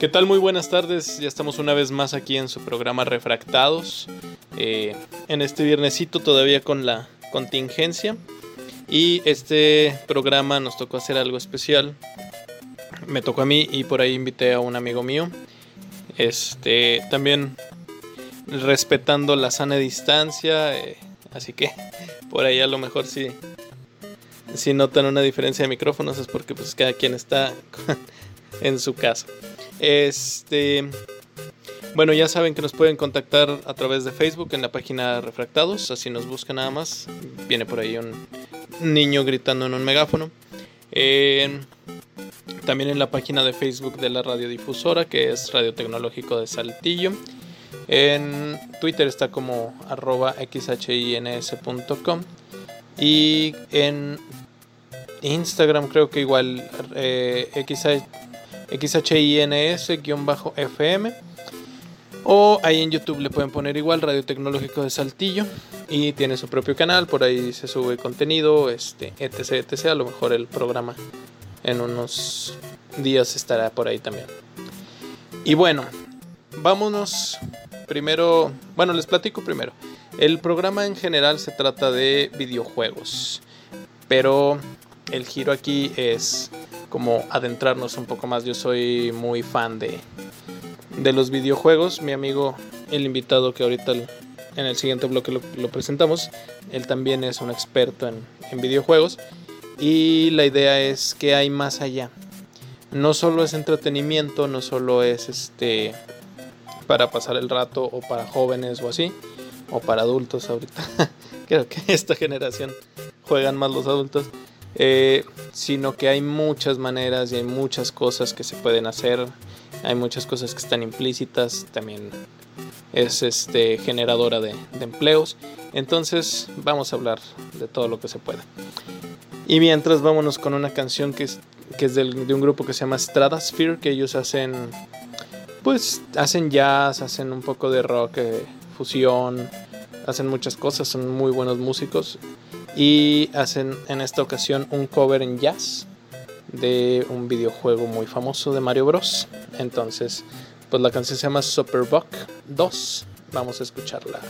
¿Qué tal? Muy buenas tardes. Ya estamos una vez más aquí en su programa Refractados. Eh, en este viernesito todavía con la contingencia. Y este programa nos tocó hacer algo especial. Me tocó a mí y por ahí invité a un amigo mío. Este también respetando la sana distancia. Eh, así que por ahí a lo mejor sí. Si notan una diferencia de micrófonos es porque pues cada quien está en su casa. Este. Bueno, ya saben que nos pueden contactar a través de Facebook en la página Refractados, así nos buscan nada más. Viene por ahí un niño gritando en un megáfono. también en la página de Facebook de la radiodifusora, que es Radio Tecnológico de Saltillo. En Twitter está como arroba xhins.com. Y en Instagram creo que igual eh, XHINS-FM. O ahí en YouTube le pueden poner igual Radio Tecnológico de Saltillo. Y tiene su propio canal, por ahí se sube contenido, este, etc, etc. A lo mejor el programa en unos días estará por ahí también. Y bueno, vámonos primero, bueno, les platico primero. El programa en general se trata de videojuegos, pero el giro aquí es como adentrarnos un poco más. Yo soy muy fan de, de los videojuegos. Mi amigo, el invitado que ahorita en el siguiente bloque lo, presentamos, él también es un experto en, en videojuegos. Y la idea es que hay más allá. No solo es entretenimiento, no solo es este para pasar el rato o para jóvenes o así, o para adultos ahorita. Creo que esta generación juegan más los adultos. Eh, sino que hay muchas maneras y hay muchas cosas que se pueden hacer, hay muchas cosas que están implícitas, también es este, generadora de, empleos, entonces vamos a hablar de todo lo que se pueda. Y mientras vámonos con una canción que es, que es de un grupo que se llama Stratosphere, que ellos hacen, pues hacen jazz, hacen un poco de rock, eh, fusión, hacen muchas cosas, son muy buenos músicos y hacen en esta ocasión un cover en jazz de un videojuego muy famoso de Mario Bros. Entonces, pues la canción se llama Superbuck 2. Vamos a escucharla.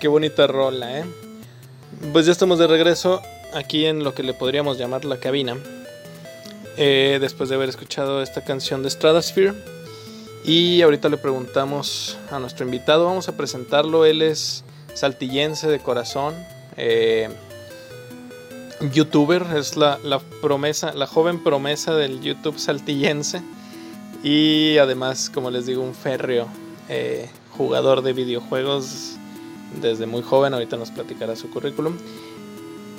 Qué bonita rola, ¿eh? Pues ya estamos de regreso aquí en lo que le podríamos llamar la cabina. Eh, después de haber escuchado esta canción de Stratosphere. Y ahorita le preguntamos a nuestro invitado, vamos a presentarlo, él es saltillense de corazón, eh, youtuber, es la, promesa, la joven promesa del YouTube saltillense y además, como les digo, un férreo eh, jugador de videojuegos desde muy joven, ahorita nos platicará su currículum.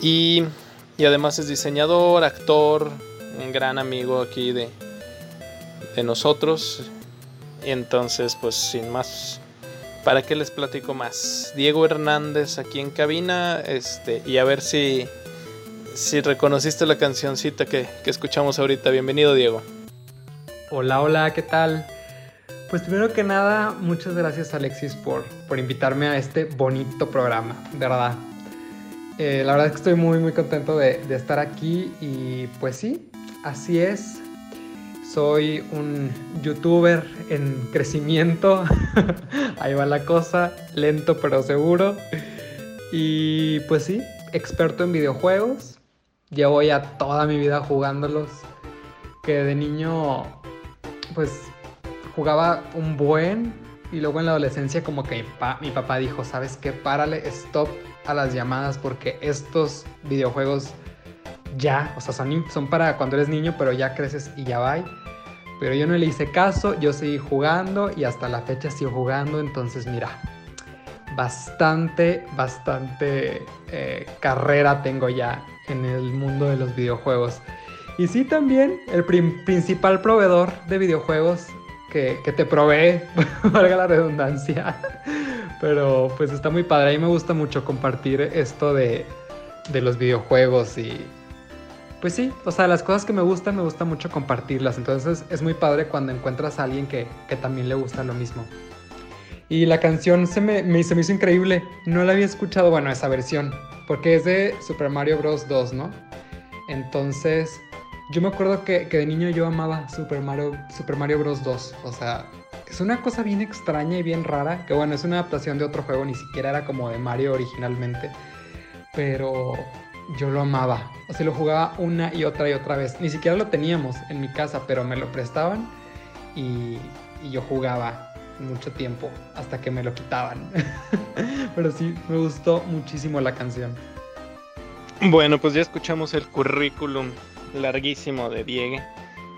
Y, y además es diseñador, actor, un gran amigo aquí de, de nosotros. Entonces, pues sin más, ¿para qué les platico más? Diego Hernández aquí en cabina, este, y a ver si, si reconociste la cancioncita que, que escuchamos ahorita. Bienvenido, Diego. Hola, hola, ¿qué tal? Pues primero que nada, muchas gracias Alexis por, por invitarme a este bonito programa, de verdad. Eh, la verdad es que estoy muy muy contento de, de, estar aquí y pues sí, así es. Soy un youtuber en crecimiento, ahí va la cosa, lento pero seguro. Y pues sí, experto en videojuegos, llevo ya toda mi vida jugándolos, que de niño pues jugaba un buen y luego en la adolescencia como que mi, papá dijo, ¿sabes qué? Párale, stop a las llamadas porque estos videojuegos ya, o sea, son, son para cuando eres niño, pero ya creces y ya va. Pero yo no le hice caso, yo seguí jugando y hasta la fecha sigo jugando, entonces mira, bastante, bastante eh, carrera tengo ya en el mundo de los videojuegos. Y sí también el principal proveedor de videojuegos que, te provee, valga la redundancia. Pero pues está muy padre. A mí me gusta mucho compartir esto de, de los videojuegos y pues sí, o sea, las cosas que me gustan, me gusta mucho compartirlas. Entonces es muy padre cuando encuentras a alguien que, que también le gusta lo mismo. Y la canción se me, me, se me hizo increíble. No la había escuchado, bueno, esa versión, porque es de Super Mario Bros. 2, ¿no? Entonces, yo me acuerdo que, de niño yo amaba Super Mario, Super Mario Bros. 2. O sea, es una cosa bien extraña y bien rara. Que bueno, es una adaptación de otro juego, ni siquiera era como de Mario originalmente. Pero yo lo amaba. O sea, lo jugaba una y otra y otra vez. Ni siquiera lo teníamos en mi casa, pero me lo prestaban y, y yo jugaba mucho tiempo hasta que me lo quitaban. pero sí, me gustó muchísimo la canción. Bueno, pues ya escuchamos el currículum larguísimo de Diego,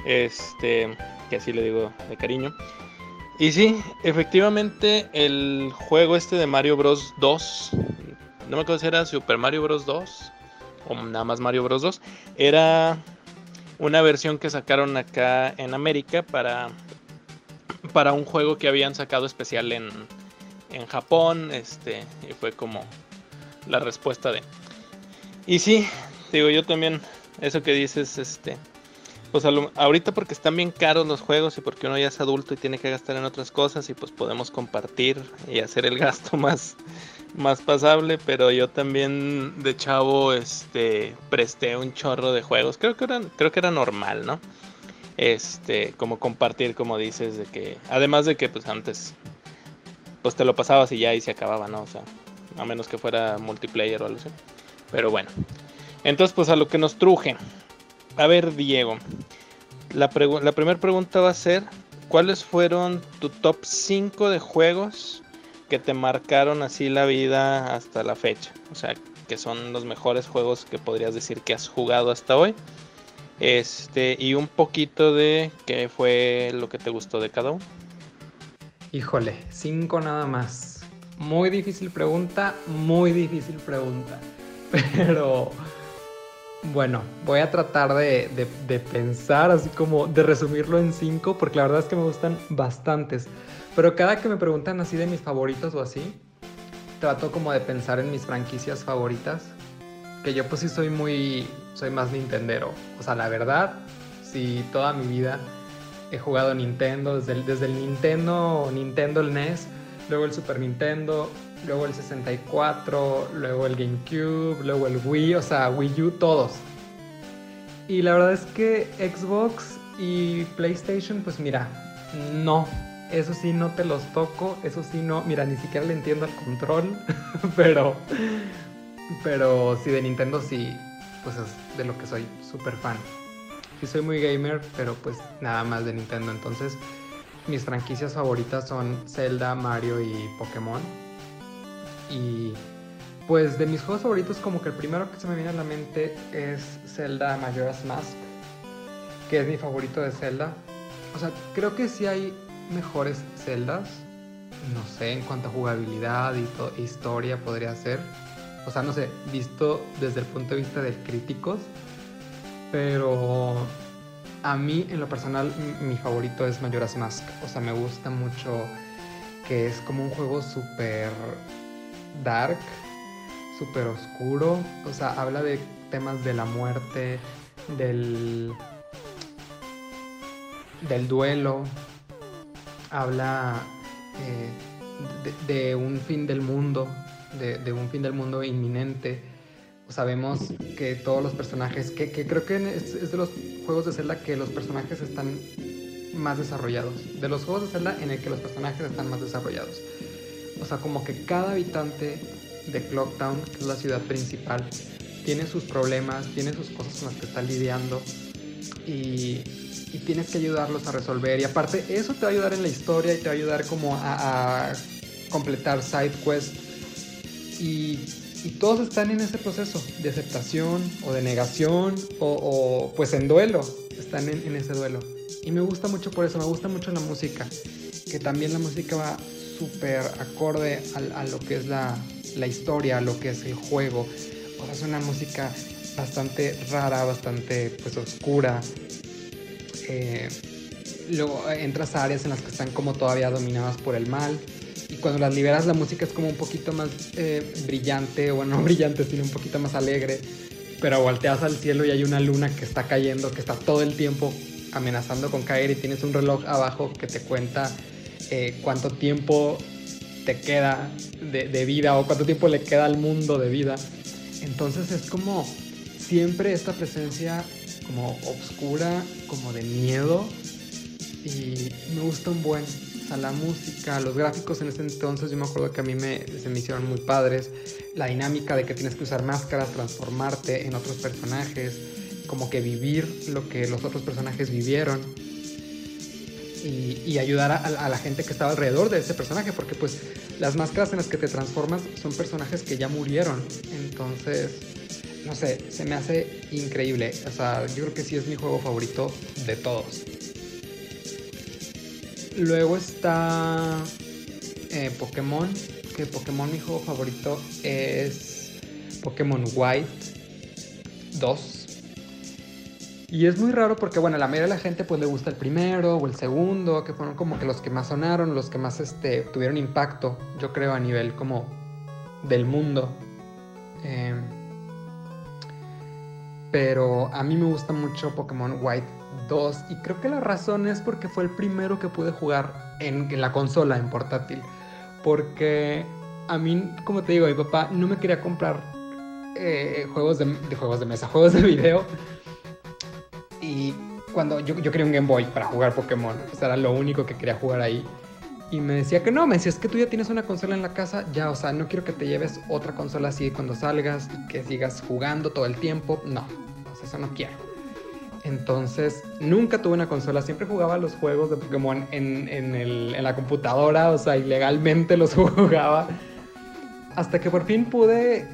este, que así le digo de cariño. Y sí, efectivamente el juego este de Mario Bros 2, no me acuerdo si era Super Mario Bros 2 o nada más Mario Bros 2, era una versión que sacaron acá en América para para un juego que habían sacado especial en, en Japón, este, y fue como la respuesta de. Y sí, digo, yo también eso que dices, este, pues ahorita porque están bien caros los juegos y porque uno ya es adulto y tiene que gastar en otras cosas y pues podemos compartir y hacer el gasto más, más pasable, pero yo también de chavo este presté un chorro de juegos, creo que era, creo que era normal, ¿no? Este, como compartir, como dices, de que, además de que pues antes, pues te lo pasabas y ya y se acababa, ¿no? O sea, a menos que fuera multiplayer o algo así. Pero bueno, entonces, pues a lo que nos truje. A ver, Diego. La, la primera pregunta va a ser, ¿cuáles fueron tu top 5 de juegos que te marcaron así la vida hasta la fecha? O sea, que son los mejores juegos que podrías decir que has jugado hasta hoy. Este, y un poquito de qué fue lo que te gustó de cada uno. Híjole, 5 nada más. Muy difícil pregunta, muy difícil pregunta. Pero bueno, voy a tratar de, pensar, así como de resumirlo en cinco, porque la verdad es que me gustan bastantes. Pero cada que me preguntan así de mis favoritos o así, trato como de pensar en mis franquicias favoritas. Que yo pues sí soy muy, soy más Nintendero. O sea, la verdad, sí, toda mi vida he jugado Nintendo, desde el, desde el Nintendo, Nintendo el NES, luego el Super Nintendo, luego el 64, luego el GameCube, luego el Wii, o sea, Wii U, todos. Y la verdad es que Xbox y PlayStation, pues mira, no. eso sí no te los toco, eso sí no, mira, ni siquiera le entiendo al control, pero, pero sí de Nintendo sí, pues es de lo que soy súper fan. Sí soy muy gamer, pero pues nada más de Nintendo, entonces mis franquicias favoritas son Zelda, Mario y Pokémon. Y pues de mis juegos favoritos como que el primero que se me viene a la mente es Zelda Majora's Mask, que es mi favorito de Zelda. O sea, creo que sí hay mejores Zeldas, no sé, en cuanto a jugabilidad y historia podría ser. O sea, no sé, visto desde el punto de vista de críticos, pero a mí, en lo personal, mi favorito es Majora's Mask. O sea, me gusta mucho que es como un juego súper dark, súper oscuro. O sea, habla de temas de la muerte, del, del duelo. Habla eh, de, un fin del mundo, de un fin del mundo inminente sabemos que todos los personajes, que, creo que es, de los juegos de Zelda que los personajes están más desarrollados. De los juegos de Zelda en el que los personajes están más desarrollados. O sea, como que cada habitante de Clocktown, que es la ciudad principal, tiene sus problemas, tiene sus cosas con las que está lidiando y, tienes que ayudarlos a resolver. Y aparte, eso te va a ayudar en la historia y te va a ayudar como a, completar side quests. Y y todos están en ese proceso de aceptación o de negación o, pues en duelo, están en, ese duelo. Y me gusta mucho por eso, me gusta mucho la música, que también la música va súper acorde a, lo que es la, historia, a lo que es el juego. O sea, es una música bastante rara, bastante pues oscura. Eh, luego entras a áreas en las que están como todavía dominadas por el mal y cuando las liberas la música es como un poquito más eh, brillante, o no brillante, sino un poquito más alegre, pero volteas al cielo y hay una luna que está cayendo, que está todo el tiempo amenazando con caer y tienes un reloj abajo que te cuenta eh, cuánto tiempo te queda de, vida o cuánto tiempo le queda al mundo de vida. Entonces es como siempre esta presencia como oscura, como de miedo y me gusta un buen la música, los gráficos en ese entonces, yo me acuerdo que a mí me, se me hicieron muy padres. La dinámica de que tienes que usar máscaras, transformarte en otros personajes, como que vivir lo que los otros personajes vivieron. Y, ayudar a, la gente que estaba alrededor de ese personaje, porque pues las máscaras en las que te transformas son personajes que ya murieron. Entonces, no sé, se me hace increíble. O sea, yo creo que sí es mi juego favorito de todos. Luego está eh, Pokémon, que Pokémon mi juego favorito es Pokémon White 2. Y es muy raro porque, bueno, la mayoría de la gente pues le gusta el primero o el segundo, que fueron como que los que más sonaron, los que más este, tuvieron impacto, yo creo, a nivel como del mundo. Em, pero a mí me gusta mucho Pokémon White 2 y creo que la razón es porque fue el primero que pude jugar en, la consola, en portátil. Porque a mí, como te digo, mi papá no me quería comprar eh, juegos de, juegos de mesa, juegos de video. Y cuando yo, yo quería un Game Boy para jugar Pokémon, pues era lo único que quería jugar ahí. Y me decía que no, me decía, es que tú ya tienes una consola en la casa, ya, o sea, no quiero que te lleves otra consola así cuando salgas que sigas jugando todo el tiempo. No, o eso no quiero. Entonces, nunca tuve una consola, siempre jugaba los juegos de Pokémon en, la computadora, o sea, ilegalmente los jugaba. Hasta que por fin pude,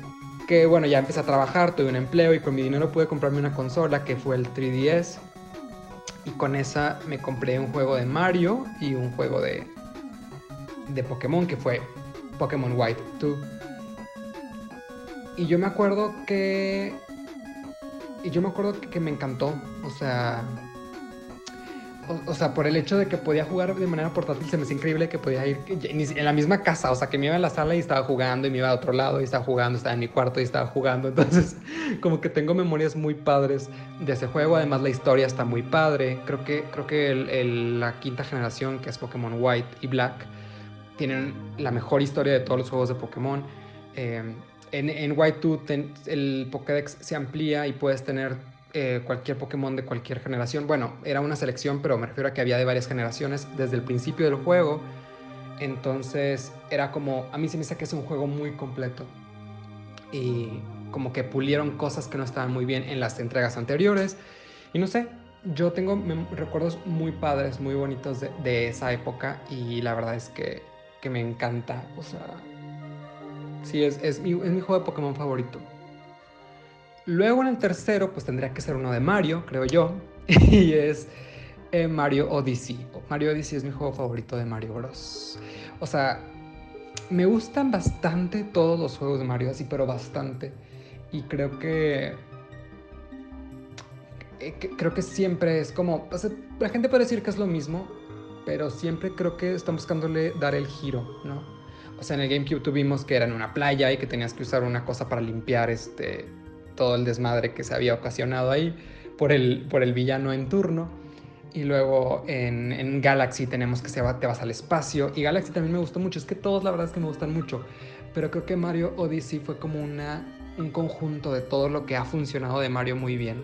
que bueno, ya empecé a trabajar, tuve un empleo y con mi dinero pude comprarme una consola que fue el 3DS. Y con esa me compré un juego de Mario y un juego de, de Pokémon que fue Pokémon White 2. Y yo me acuerdo que y yo me acuerdo que, me encantó, o sea, o, sea, por el hecho de que podía jugar de manera portátil, se me hacía increíble que podía ir en la misma casa, o sea, que me iba a la sala y estaba jugando y me iba a otro lado y estaba jugando, estaba en mi cuarto y estaba jugando, entonces como que tengo memorias muy padres de ese juego, además la historia está muy padre, creo que, creo que la quinta generación, que es Pokémon White y Black, tienen la mejor historia de todos los juegos de Pokémon. Eh, en, en White 2 el Pokédex se amplía y puedes tener eh, cualquier Pokémon de cualquier generación. Bueno, era una selección, pero me refiero a que había de varias generaciones desde el principio del juego. Entonces era como, a mí se me dice que es un juego muy completo. Y como que pulieron cosas que no estaban muy bien en las entregas anteriores. Y no sé, yo tengo recuerdos muy padres, muy bonitos de, esa época y la verdad es que, que me encanta. O sea, sí, es, es, mi, es mi juego de Pokémon favorito. Luego en el tercero, pues tendría que ser uno de Mario, creo yo, y es eh, Mario Odyssey. Mario Odyssey es mi juego favorito de Mario Bros. O sea, me gustan bastante todos los juegos de Mario, así, pero bastante. Y creo que eh, creo que siempre es como, la gente puede decir que es lo mismo, pero siempre creo que están buscándole dar el giro, ¿no? O sea, en el GameCube tuvimos que era en una playa y que tenías que usar una cosa para limpiar este, todo el desmadre que se había ocasionado ahí por el, por el villano en turno. Y luego en, en Galaxy tenemos que se va, te vas al espacio. Y Galaxy también me gustó mucho. Es que todos la verdad es que me gustan mucho. Pero creo que Mario Odyssey fue como una, un conjunto de todo lo que ha funcionado de Mario muy bien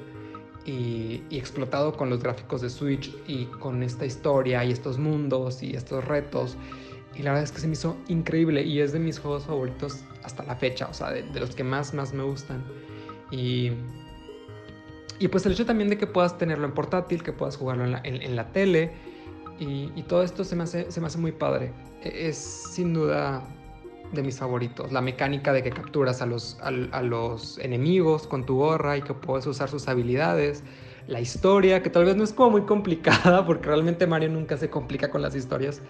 y, explotado con los gráficos de Switch y con esta historia y estos mundos y estos retos. Y la verdad es que se me hizo increíble y es de mis juegos favoritos hasta la fecha, o sea, de, los que más, más me gustan. Y, y pues el hecho también de que puedas tenerlo en portátil, que puedas jugarlo en la, tele y, todo esto se me, hace, se me hace muy padre. E, es sin duda de mis favoritos. La mecánica de que capturas a los, a, los enemigos con tu gorra y que puedes usar sus habilidades. La historia, que tal vez no es como muy complicada, porque realmente Mario nunca se complica con las historias,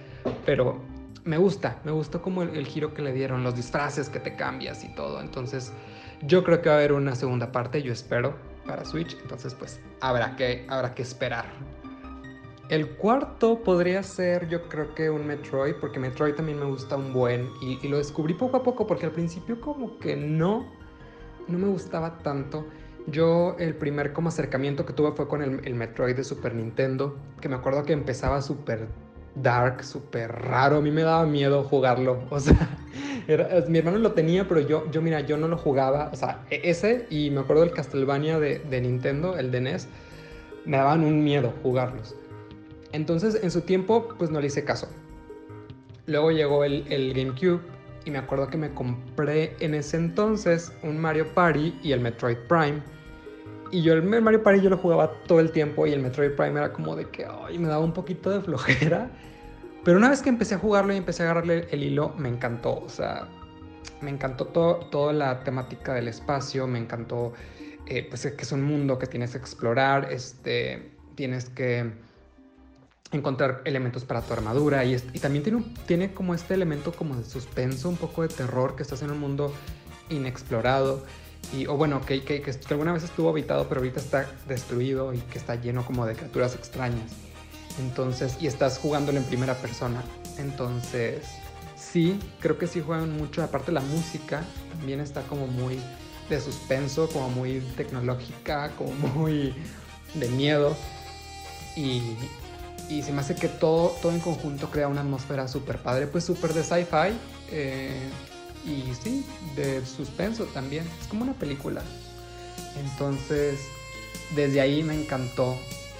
pero me gusta, me gustó como el, giro que le dieron, los disfraces que te cambias y todo. Entonces, yo creo que va a haber una segunda parte, yo espero, para Switch. Entonces, pues habrá que, habrá que esperar. El cuarto podría ser, yo creo que un Metroid, porque Metroid también me gusta un buen. Y, lo descubrí poco a poco, porque al principio como que no, no me gustaba tanto. Yo el primer como acercamiento que tuve fue con el, Metroid de Super Nintendo, que me acuerdo que empezaba súper dark, súper raro. A mí me daba miedo jugarlo. O sea, mi hermano lo tenía, pero yo, yo, mira, yo no lo jugaba. O sea, e, ese y me acuerdo del Castlevania de, Nintendo, el de NES, me daban un miedo jugarlos. Entonces, en su tiempo, pues no le hice caso. Luego llegó el, GameCube y me acuerdo que me compré en ese entonces un Mario Party y el Metroid Prime. Y yo el Mario Party yo lo jugaba todo el tiempo y el Metroid Prime era como de que ay, me daba un poquito de flojera. Pero una vez que empecé a jugarlo y empecé a agarrarle el hilo, me encantó. O sea, me encantó toda la temática del espacio, me encantó eh, pues que es un mundo que tienes que explorar, este, tienes que encontrar elementos para tu armadura y, y también tiene, tiene como este elemento como de suspenso, un poco de terror, que estás en un mundo inexplorado y, o bueno, que, que, alguna vez estuvo habitado pero ahorita está destruido y que está lleno como de criaturas extrañas. Entonces, y estás jugándolo en primera persona. Entonces, sí, creo que sí juegan mucho. Aparte la música también está como muy de suspenso, como muy tecnológica, como muy de miedo. Y, y se me hace que todo, todo en conjunto crea una atmósfera súper padre, pues súper de sci-fi eh, y sí, de suspenso también. Es como una película. Entonces, desde ahí me encantó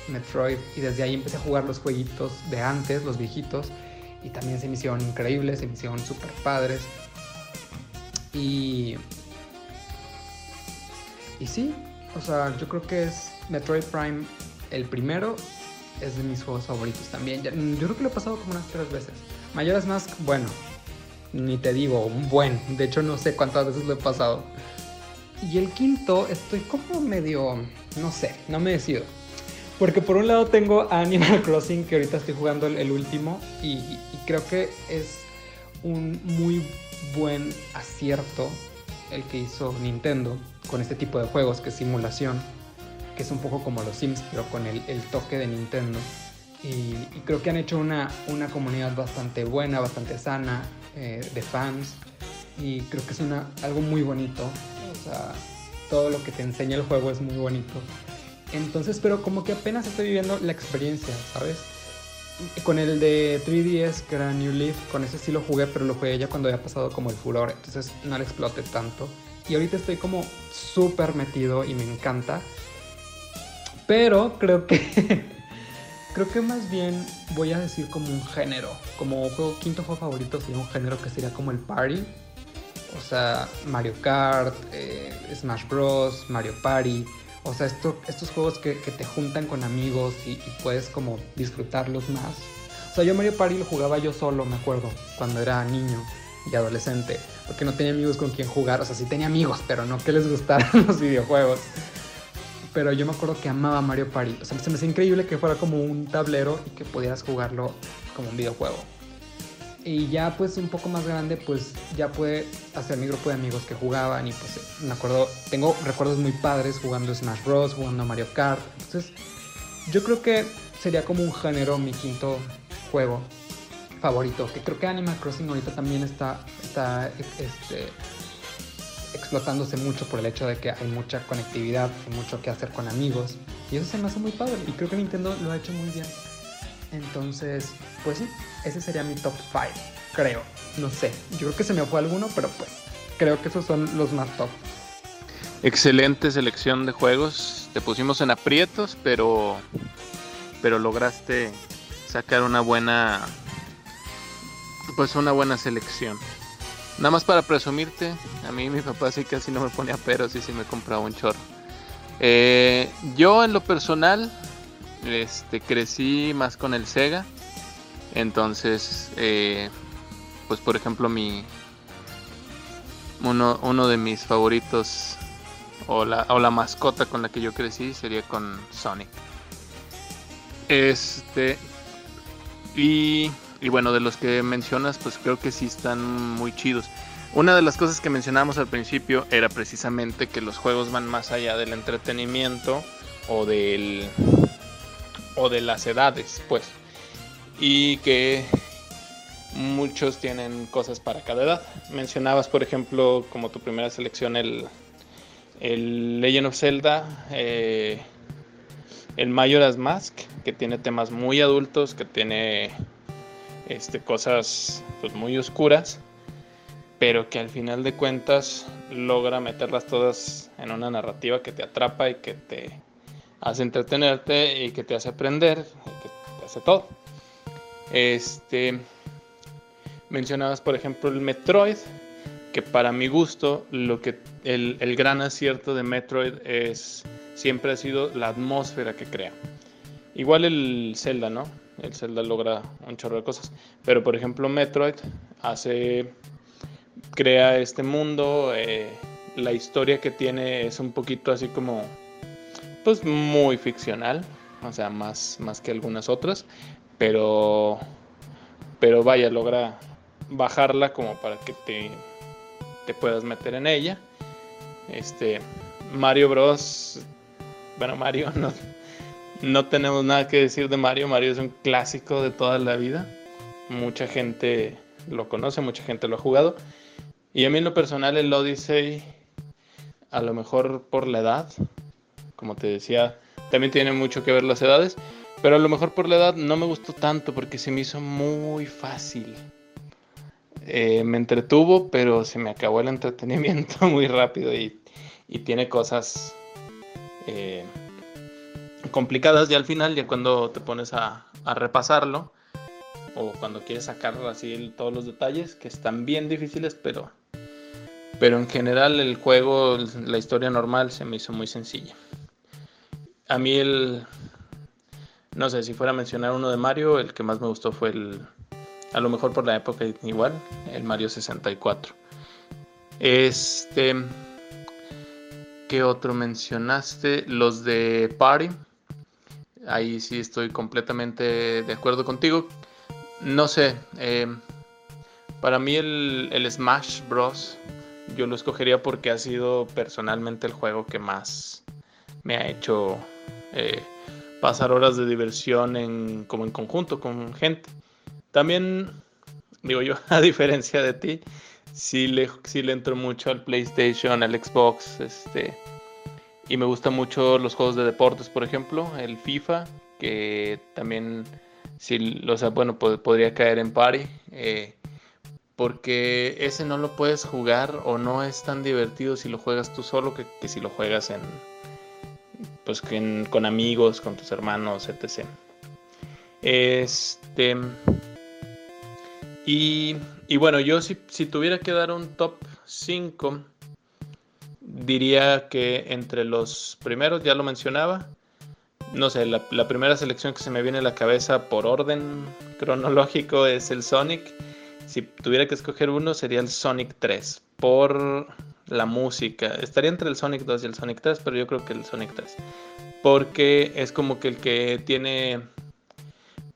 Metroid y desde ahí empecé a jugar los jueguitos de antes, los viejitos, y también se me hicieron increíbles, se me hicieron súper padres. Y. Y sí, o sea, yo creo que es Metroid Prime el primero es de mis juegos favoritos también. yo creo que lo he pasado como unas tres veces. Mayoras Mask, bueno, ni te digo, un buen. De hecho, no sé cuántas veces lo he pasado. Y el quinto, estoy como medio, no sé, no me decido. Porque por un lado tengo Animal Crossing, que ahorita estoy jugando el, último, y, y, creo que es un muy buen acierto el que hizo Nintendo con este tipo de juegos, que es simulación que es un poco como los Sims, pero con el, toque de Nintendo. Y, creo que han hecho una, una comunidad bastante buena, bastante sana eh, de fans. Y creo que es una, algo muy bonito. O sea, todo lo que te enseña el juego es muy bonito. Entonces, pero como que apenas estoy viviendo la experiencia, ¿sabes? Con el de 3DS, que era New Leaf, con ese sí lo jugué, pero lo jugué ya cuando había pasado como el furor, entonces no le exploté tanto. Y ahorita estoy como súper metido y me encanta. Pero creo que creo que más bien voy a decir como un género, como juego quinto juego favorito sería un género que sería como el party. O sea, Mario Kart, eh, Smash Bros, Mario Party. O sea, esto, estos juegos que, te juntan con amigos y, y puedes como disfrutarlos más. O sea, yo Mario Party lo jugaba yo solo, me acuerdo, cuando era niño y adolescente, porque no tenía amigos con quien jugar, o sea, sí tenía amigos, pero no que les gustaran los videojuegos. Pero yo me acuerdo que amaba Mario Party, o sea, se me hace increíble que fuera como un tablero y que pudieras jugarlo como un videojuego. Y ya pues un poco más grande, pues ya pude hacer mi grupo de amigos que jugaban y pues me acuerdo, tengo recuerdos muy padres jugando Smash Bros, jugando Mario Kart. Entonces, yo creo que sería como un género mi quinto juego favorito, que creo que Animal Crossing ahorita también está, está este, explotándose mucho por el hecho de que hay mucha conectividad, hay mucho que hacer con amigos. Y eso se me hace muy padre. Y creo que Nintendo lo ha hecho muy bien. Entonces, pues sí, ese sería mi top 5, creo. No sé, yo creo que se me fue alguno, pero pues creo que esos son los más top. Excelente selección de juegos. Te pusimos en aprietos, pero pero lograste sacar una buena pues una buena selección. Nada más para presumirte, a mí mi papá sí casi no me ponía peros y sí me compraba un chorro. Eh, yo en lo personal, este, crecí más con el Sega. Entonces, eh, pues por ejemplo mi uno, uno de mis favoritos o la, o la mascota con la que yo crecí sería con Sonic. Este y y bueno, de los que mencionas, pues creo que sí están muy chidos. Una de las cosas que mencionábamos al principio era precisamente que los juegos van más allá del entretenimiento o del o de las edades, pues. Y que muchos tienen cosas para cada edad. Mencionabas, por ejemplo, como tu primera selección el, el Legend of Zelda, eh, el Majora's Mask, que tiene temas muy adultos, que tiene este, cosas pues, muy oscuras, pero que al final de cuentas logra meterlas todas en una narrativa que te atrapa y que te hace entretenerte y que te hace aprender y que te hace todo. Este mencionabas por ejemplo el Metroid, que para mi gusto lo que el, el gran acierto de Metroid es siempre ha sido la atmósfera que crea. Igual el Zelda, ¿no? El Zelda logra un chorro de cosas. Pero por ejemplo Metroid hace... Crea este mundo. Eh, la historia que tiene es un poquito así como... Pues muy ficcional. O sea, más, más que algunas otras. Pero... Pero vaya, logra bajarla como para que te, te puedas meter en ella. Este... Mario Bros. Bueno, Mario no no tenemos nada que decir de Mario. Mario es un clásico de toda la vida. Mucha gente lo conoce, mucha gente lo ha jugado. Y a mí en lo personal el Odyssey, a lo mejor por la edad, como te decía, también tiene mucho que ver las edades, pero a lo mejor por la edad no me gustó tanto porque se me hizo muy fácil. Eh, me entretuvo, pero se me acabó el entretenimiento muy rápido y, tiene cosas... Eh, complicadas ya al final, ya cuando te pones a, repasarlo o cuando quieres sacar así todos los detalles que están bien difíciles, pero pero en general el juego, la historia normal se me hizo muy sencilla. A mí el no sé si fuera a mencionar uno de Mario, el que más me gustó fue el a lo mejor por la época igual, el Mario 64. Este ¿Qué otro mencionaste? Los de Party. Ahí sí estoy completamente de acuerdo contigo. No sé, eh, para mí el, Smash Bros. yo lo escogería porque ha sido personalmente el juego que más me ha hecho eh, pasar horas de diversión en, como en conjunto con gente. También, digo yo, a diferencia de ti, sí le, sí le entro mucho al PlayStation, al Xbox, este y me gustan mucho los juegos de deportes, por ejemplo, el FIFA, que también, si, o sea, bueno, podría caer en party. Eh, porque ese no lo puedes jugar o no es tan divertido si lo juegas tú solo que, si lo juegas en pues con amigos, con tus hermanos, etc. Este. Y, y bueno, yo si, si, tuviera que dar un top 5, diría que entre los primeros, ya lo mencionaba, no sé, la, primera selección que se me viene a la cabeza por orden cronológico es el Sonic. Si tuviera que escoger uno sería el Sonic 3 por la música. Estaría entre el Sonic 2 y el Sonic 3, pero yo creo que el Sonic 3. Porque es como que el que tiene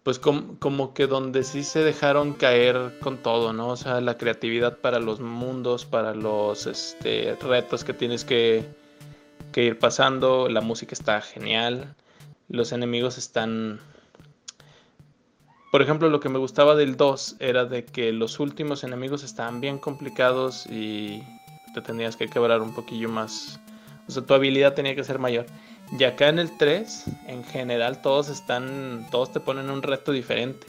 pues como, que donde sí se dejaron caer con todo, ¿no? O sea, la creatividad para los mundos, para los este, retos que tienes que, que ir pasando, la música está genial, los enemigos están... Por ejemplo, lo que me gustaba del 2 era de que los últimos enemigos estaban bien complicados y te tenías que quebrar un poquillo más. O sea, tu habilidad tenía que ser mayor. Y acá en el 3, en general, todos están. Todos te ponen un reto diferente.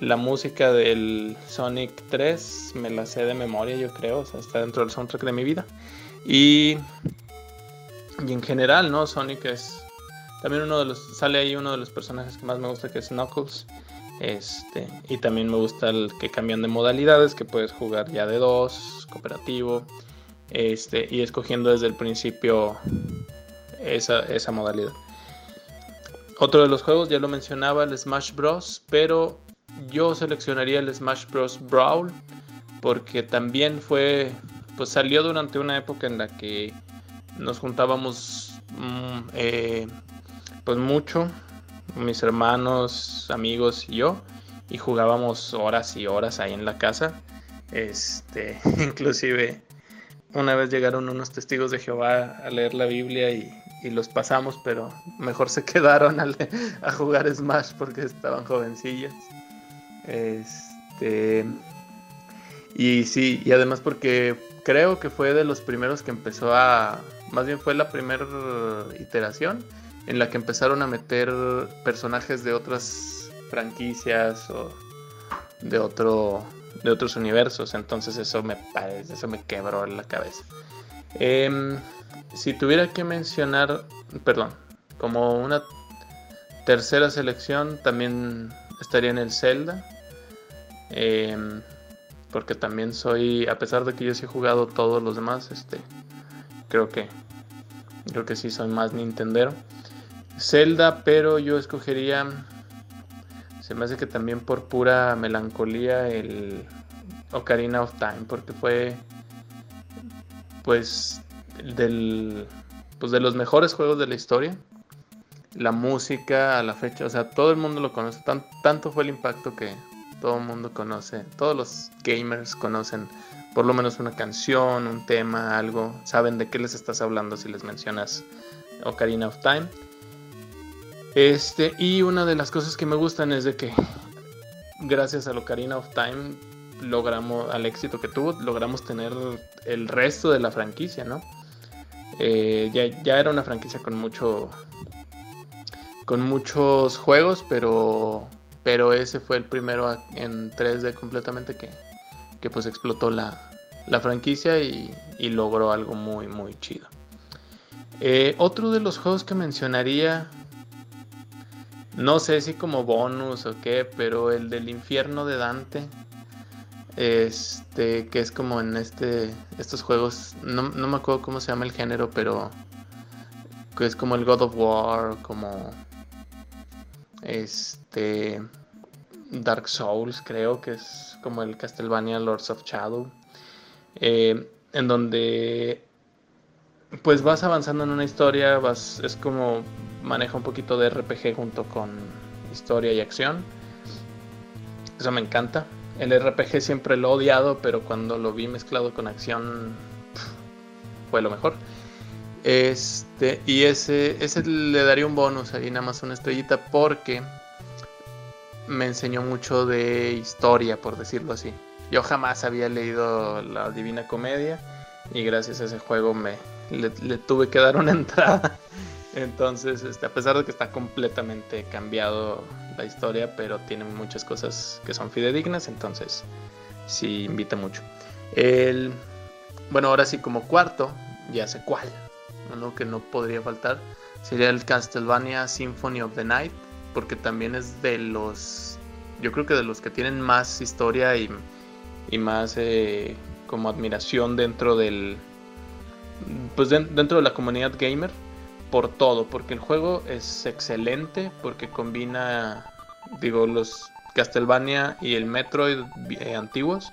La música del Sonic 3 me la sé de memoria, yo creo. O sea, está dentro del soundtrack de mi vida. Y. Y en general, ¿no? Sonic es. También uno de los. Sale ahí uno de los personajes que más me gusta, que es Knuckles. Este, y también me gusta el que cambian de modalidades, que puedes jugar ya de dos, cooperativo. Este, y escogiendo desde el principio esa, modalidad. Otro de los juegos, ya lo mencionaba, el Smash Bros. Pero yo seleccionaría el Smash Bros. Brawl. Porque también fue. Pues salió durante una época en la que nos juntábamos. Mm, eh, pues mucho. Mis hermanos, amigos y yo. Y jugábamos horas y horas ahí en la casa. Este. Inclusive. Una vez llegaron unos testigos de Jehová a leer la Biblia y y los pasamos, pero mejor se quedaron a, jugar Smash porque estaban jovencillos. Este. Y sí, y además porque creo que fue de los primeros que empezó a. Más bien fue la primera iteración en la que empezaron a meter personajes de otras franquicias o de otro de otros universos. Entonces eso me eso me quebró la cabeza. Eh, si tuviera que mencionar, perdón, como una tercera selección, también estaría en el Zelda. Em, porque también soy, a pesar de que yo sí he jugado todos los demás, este, creo que, creo que sí soy más Nintendero. Zelda, pero yo escogería, se me hace que también por pura melancolía el Ocarina of Time, porque fue, pues del, pues de los mejores juegos de la historia. La música a la fecha, o sea, todo el mundo lo conoce. tanto fue el impacto que todo el mundo conoce. Todos los gamers conocen por lo menos una canción, un tema, algo. Saben de qué les estás hablando si les mencionas Ocarina of Time. Este, y una de las cosas que me gustan es de que gracias a Ocarina of Time logramos, al éxito que tuvo, logramos tener el resto de la franquicia, ¿no? Eh, ya, era una franquicia con mucho. con muchos juegos, pero. Pero ese fue el primero en 3D completamente que, que pues explotó la, franquicia y, logró algo muy, muy chido. Eh, otro de los juegos que mencionaría, no sé si como bonus o qué, pero el del infierno de Dante, este, que es como en este, estos juegos, no, me acuerdo cómo se llama el género, pero que es como el God of War, como este Dark Souls, creo que es como el Castlevania Lords of Shadow, eh, en donde pues vas avanzando en una historia, vas, es como maneja un poquito de RPG junto con historia y acción. Eso me encanta. El RPG siempre lo he odiado, pero cuando lo vi mezclado con acción fue lo mejor. Este, y ese, ese le daría un bonus ahí, nada más una estrellita, porque me enseñó mucho de historia, por decirlo así. Yo jamás había leído la Divina Comedia y gracias a ese juego me le, tuve que dar una entrada. Entonces, este, a pesar de que está completamente cambiado la historia, pero tiene muchas cosas que son fidedignas, entonces sí invita mucho. El, bueno, ahora sí como cuarto, ya sé cuál, uno que no podría faltar, sería el Castlevania Symphony of the Night, porque también es de los, yo creo que de los que tienen más historia y, más eh, como admiración dentro del, pues dentro de la comunidad gamer por todo, porque el juego es excelente, porque combina, digo, los Castlevania y el Metroid eh, antiguos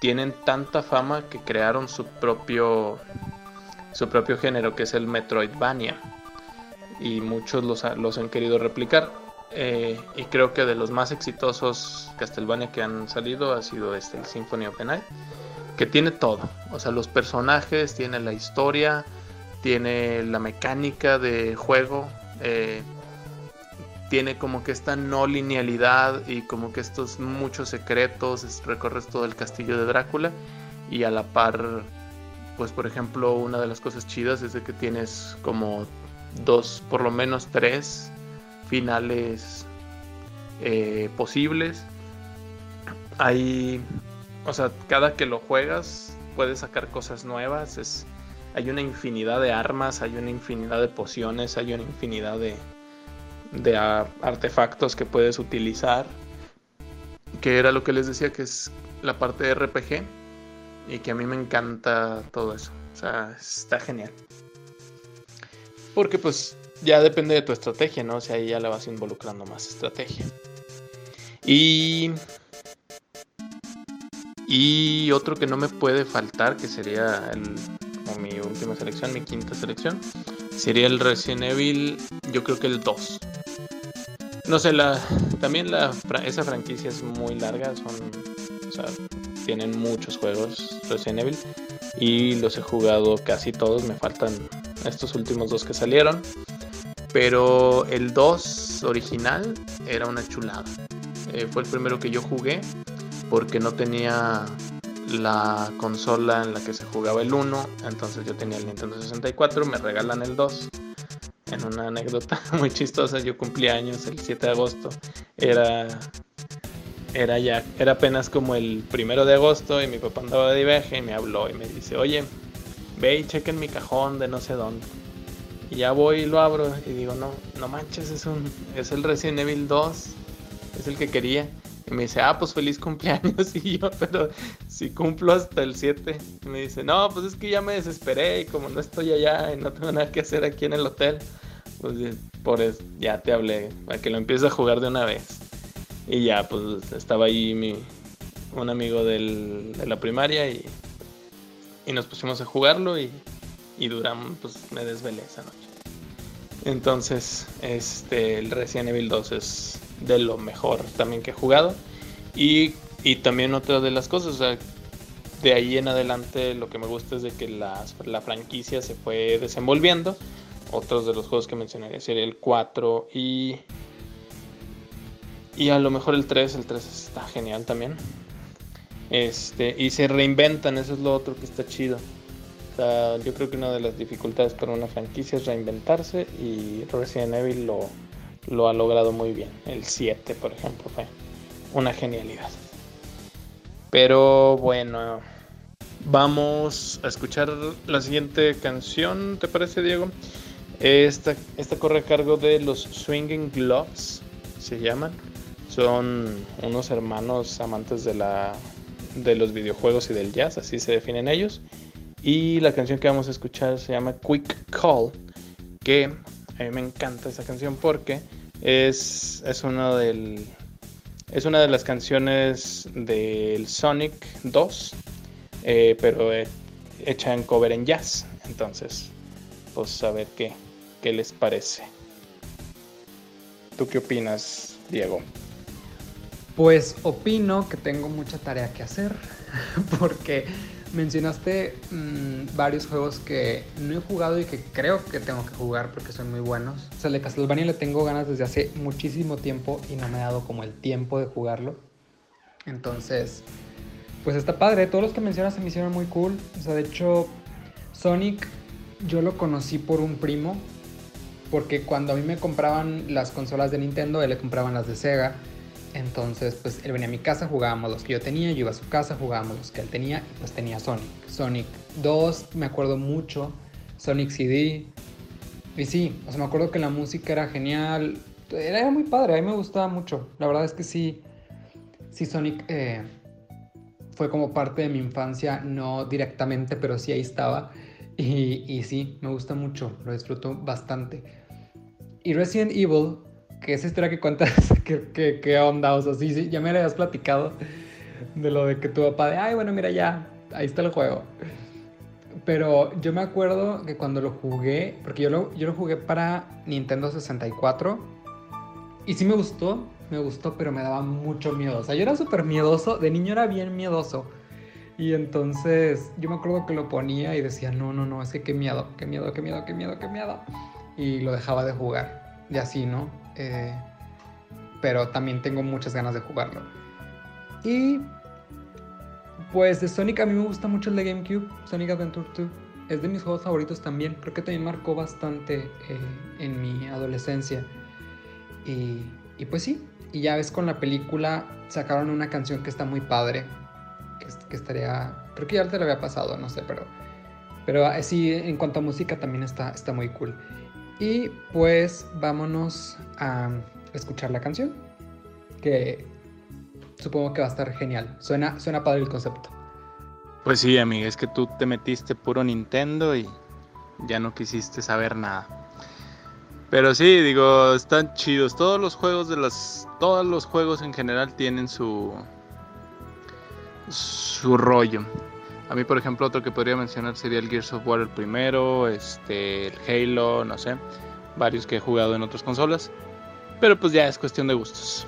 tienen tanta fama que crearon su propio su propio género que es el Metroidvania y muchos los, han querido replicar. Eh, y creo que de los más exitosos Castlevania que han salido ha sido este el Symphony of the Night que tiene todo. O sea los personajes tiene la historia tiene la mecánica de juego eh, tiene como que esta no linealidad y como que estos muchos secretos, recorres todo el castillo de Drácula y a la par, pues por ejemplo, una de las cosas chidas es de que tienes como dos, por lo menos tres finales eh, posibles. Hay, o sea, cada que lo juegas puedes sacar cosas nuevas, es, hay una infinidad de armas, hay una infinidad de pociones, hay una infinidad de de artefactos que puedes utilizar, que era lo que les decía que es la parte de RPG y que a mí me encanta todo eso. O sea, está genial. Porque pues ya depende de tu estrategia, ¿no? O sea, ahí ya la vas involucrando más estrategia. Y y otro que no me puede faltar, que sería mi última selección, mi quinta selección, sería el Resident Evil, yo creo que el 2. No sé, la, también la, esa franquicia es muy larga, son, o sea, tienen muchos juegos Resident Evil y los he jugado casi todos, me faltan estos últimos dos que salieron, pero el 2 original era una chulada. Eh, fue el primero que yo jugué porque no tenía la consola en la que se jugaba el 1, entonces yo tenía el Nintendo 64, me regalan el 2 en una anécdota muy chistosa, yo cumplí años el 7 de agosto. Era era ya, era apenas como el primero de agosto y mi papá andaba de viaje y me habló y me dice, oye, ve y cheque en mi cajón de no sé dónde. Y ya voy y lo abro y digo, no, no manches, es un, es el Resident Evil 2, es el que quería. Y me dice, ah, pues feliz cumpleaños. Y yo, pero si cumplo hasta el 7. Y me dice, no, pues es que ya me desesperé y como no estoy allá y no tengo nada que hacer aquí en el hotel, pues por eso ya te hablé, para que lo empieces a jugar de una vez. Y ya, pues estaba ahí mi, un amigo del, de la primaria y, y nos pusimos a jugarlo y, y duramos, pues me desvelé esa noche. Entonces, este, el Resident Evil 2 es de lo mejor también que he jugado. Y, y también otra de las cosas, de ahí en adelante lo que me gusta es de que la, la franquicia se fue desenvolviendo. Otros de los juegos que mencionaría sería el 4 y... Y a lo mejor el 3, el 3 está genial también. Este, y se reinventan, eso es lo otro que está chido. Yo creo que una de las dificultades para una franquicia es reinventarse y Resident Evil lo, lo ha logrado muy bien. El 7, por ejemplo, fue una genialidad. Pero bueno, vamos a escuchar la siguiente canción, ¿te parece, Diego? Esta, esta corre a cargo de los Swinging Gloves, se llaman. Son unos hermanos amantes de, la, de los videojuegos y del jazz, así se definen ellos. Y la canción que vamos a escuchar se llama Quick Call, que a mí me encanta esa canción porque es, es, uno del, es una de las canciones del Sonic 2, eh, pero hecha en cover en jazz. Entonces, pues a ver qué, qué les parece. ¿Tú qué opinas, Diego? Pues opino que tengo mucha tarea que hacer porque Mencionaste mm, varios juegos que no he jugado y que creo que tengo que jugar porque son muy buenos. O sea, de Castlevania le tengo ganas desde hace muchísimo tiempo y no me he dado como el tiempo de jugarlo. Entonces, pues está padre. Todos los que mencionas se me hicieron muy cool. O sea, de hecho, Sonic yo lo conocí por un primo. Porque cuando a mí me compraban las consolas de Nintendo, él le compraban las de Sega. Entonces, pues él venía a mi casa, jugábamos los que yo tenía, yo iba a su casa, jugábamos los que él tenía y pues tenía Sonic. Sonic 2, me acuerdo mucho, Sonic CD, y sí, o sea, me acuerdo que la música era genial. Era, muy padre, a mí me gustaba mucho. La verdad es que sí, sí Sonic eh, fue como parte de mi infancia, no directamente, pero sí ahí estaba. Y, y sí, me gusta mucho, lo disfruto bastante. Y Resident Evil, que esa historia que cuentas, ¿qué, onda? O sea, sí, sí, ya me habías platicado de lo de que tu papá de, ay, bueno, mira ya, ahí está el juego. Pero yo me acuerdo que cuando lo jugué, porque yo lo, yo lo jugué para Nintendo 64, y sí me gustó, me gustó, pero me daba mucho miedo. O sea, yo era súper miedoso, de niño era bien miedoso. Y entonces yo me acuerdo que lo ponía y decía, no, no, no, es que qué miedo, qué miedo, qué miedo, qué miedo, qué miedo. Y lo dejaba de jugar. Y así, ¿no? Eh, pero también tengo muchas ganas de jugarlo. Y pues de Sonic a mí me gusta mucho el de GameCube, Sonic Adventure 2. Es de mis juegos favoritos también. Creo que también marcó bastante eh, en mi adolescencia. Y, y, pues sí, y ya ves con la película sacaron una canción que está muy padre. Que, estaría... Creo que ya te lo había pasado, no sé, pero... Pero eh, sí, en cuanto a música también está, está muy cool. Y pues vámonos a escuchar la canción. Que supongo que va a estar genial. Suena, suena padre el concepto. Pues sí, amiga, es que tú te metiste puro Nintendo y ya no quisiste saber nada. Pero sí, digo, están chidos. Todos los juegos de las. Todos los juegos en general tienen su. su rollo. A mí, por ejemplo, otro que podría mencionar sería el Gears of War el primero, este, el Halo, no sé, varios que he jugado en otras consolas. Pero pues ya es cuestión de gustos.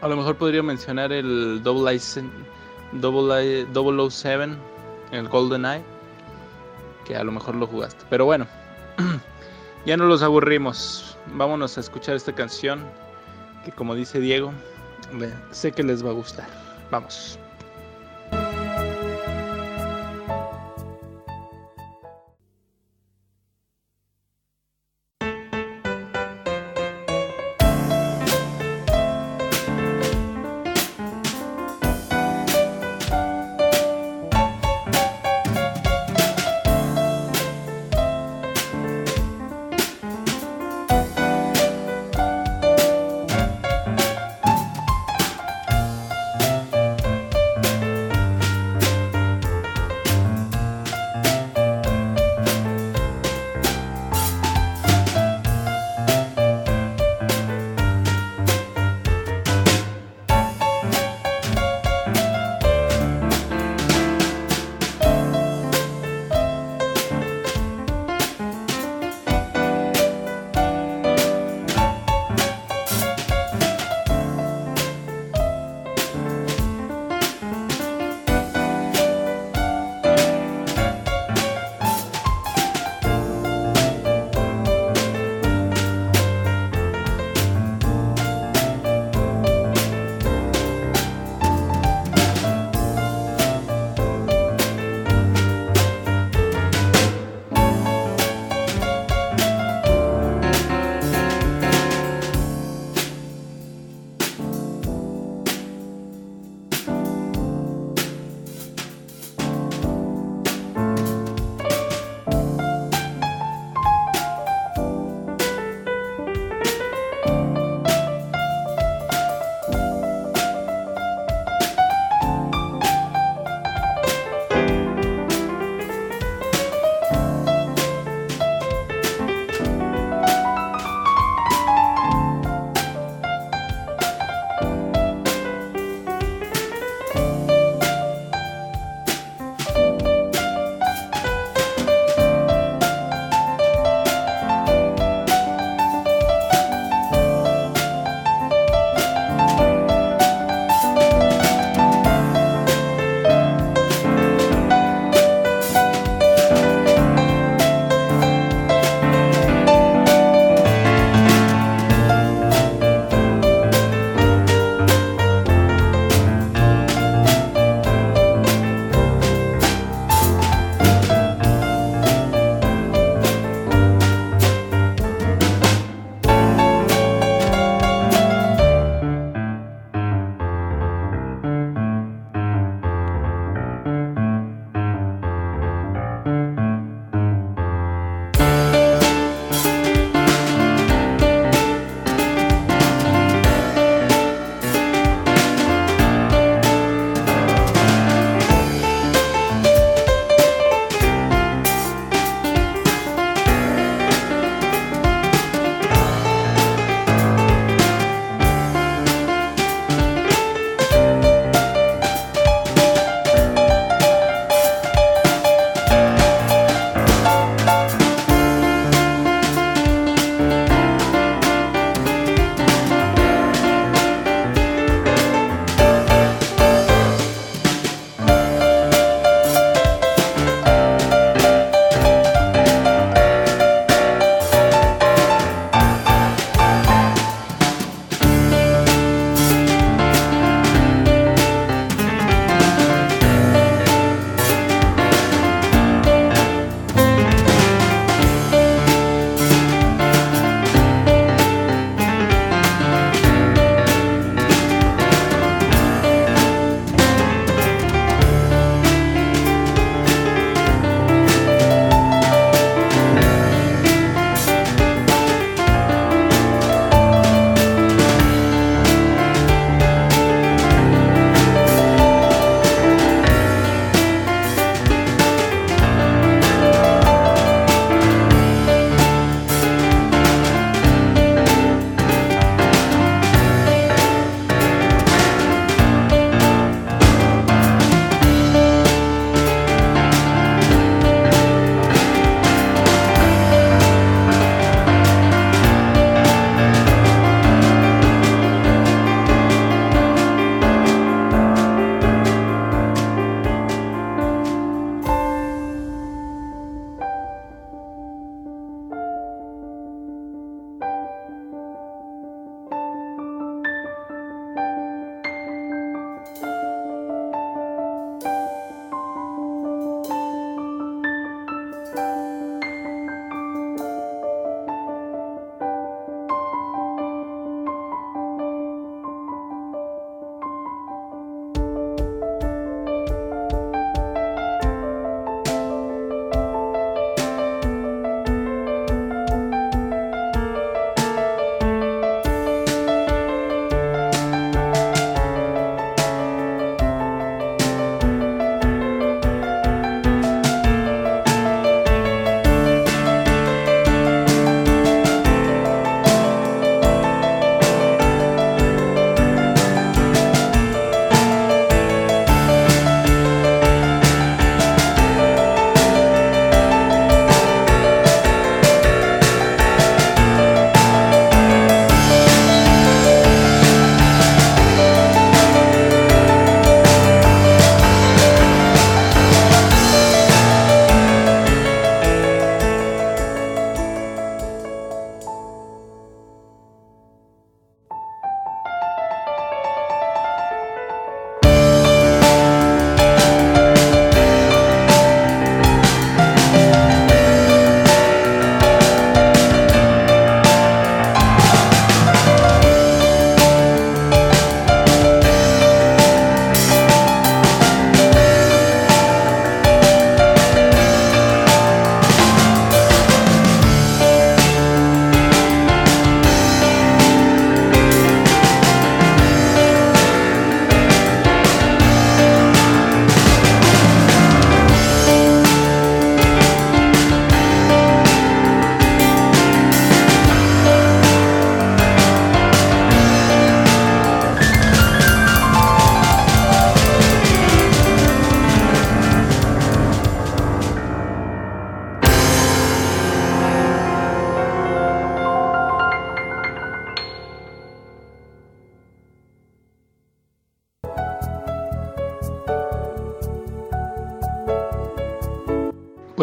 A lo mejor podría mencionar el Double, Double, Double 07, el Golden Eye, que a lo mejor lo jugaste. Pero bueno, ya no los aburrimos. Vámonos a escuchar esta canción que como dice Diego, sé que les va a gustar. Vamos.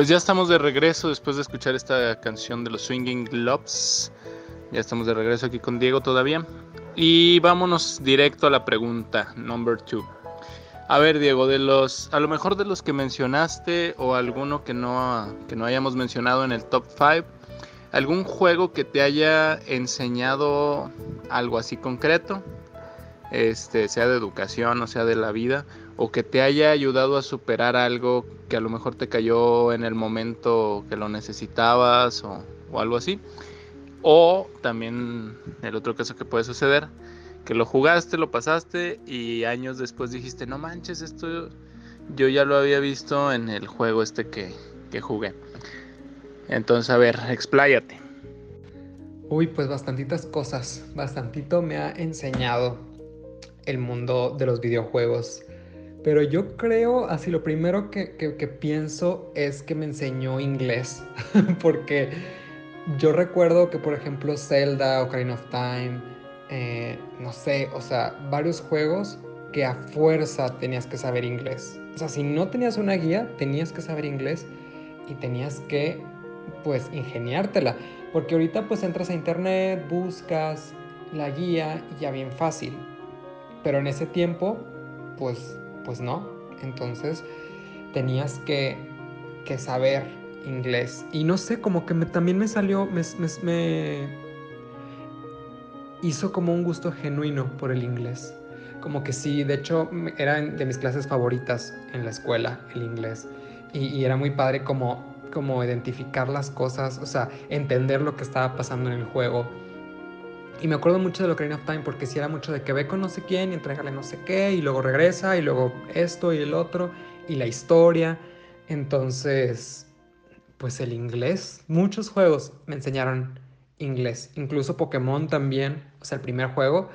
Pues ya estamos de regreso después de escuchar esta canción de los Swinging Loves. Ya estamos de regreso aquí con Diego todavía. Y vámonos directo a la pregunta number two. A ver, Diego, de los, a lo mejor de los que mencionaste o alguno que no, que no hayamos mencionado en el top 5, algún juego que te haya enseñado algo así concreto, este, sea de educación o sea de la vida, o que te haya ayudado a superar algo que a lo mejor te cayó en el momento que lo necesitabas o, algo así. O también el otro caso que puede suceder, que lo jugaste, lo pasaste y años después dijiste, no manches, esto yo ya lo había visto en el juego este que, que jugué. Entonces, a ver, expláyate. Uy, pues bastantitas cosas, bastantito me ha enseñado el mundo de los videojuegos. Pero yo creo, así lo primero que, pienso es que me enseñó inglés. Porque yo recuerdo que, por ejemplo, Zelda, Ocarina of Time, eh, no sé, o sea, varios juegos que a fuerza tenías que saber inglés. O sea, si no tenías una guía, tenías que saber inglés y tenías que, pues, ingeniártela. Porque ahorita, pues, entras a internet, buscas la guía y ya bien fácil. Pero en ese tiempo, pues pues no. Entonces tenías que, saber inglés. Y no sé, como que también me salió, me, me, hizo como un gusto genuino por el inglés. Como que sí, de hecho era de mis clases favoritas en la escuela, el inglés. Y, era muy padre como, como identificar las cosas, o sea, entender lo que estaba pasando en el juego y me acuerdo mucho de lo Ocarina of Time porque si era mucho de que ve con no sé quién y entregale no sé qué y luego regresa y luego esto y el otro y la historia. Entonces, pues el inglés, muchos juegos me enseñaron inglés, incluso Pokémon también, o sea, el primer juego,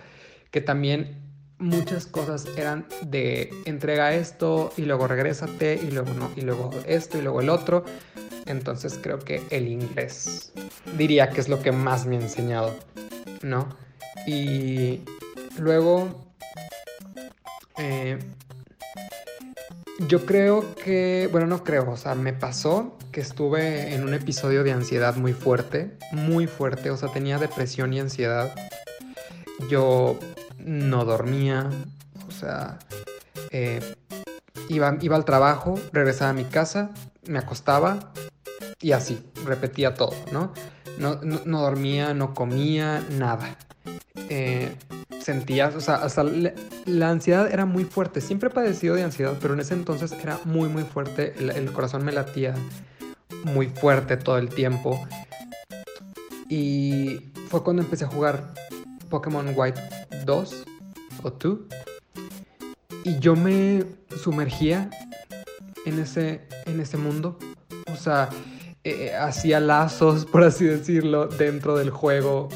que también muchas cosas eran de entrega esto y luego regrésate y luego no, y luego esto y luego el otro. Entonces creo que el inglés diría que es lo que más me ha enseñado. ¿no? Y luego, eh, yo creo que, bueno, no creo, o sea, me pasó que estuve en un episodio de ansiedad muy fuerte, muy fuerte, o sea, tenía depresión y ansiedad. Yo no dormía, o sea, eh, iba, iba al trabajo, regresaba a mi casa, me acostaba y así, repetía todo, ¿no? No, no, dormía, no comía, nada. Eh, sentías, o sea, hasta la, ansiedad era muy fuerte. Siempre he padecido de ansiedad, pero en ese entonces era muy, muy fuerte. El, corazón me latía muy fuerte todo el tiempo. Y fue cuando empecé a jugar Pokémon White 2 o 2. Y yo me sumergía en ese, en ese mundo. O sea, eh, hacía lazos, por así decirlo, dentro del juego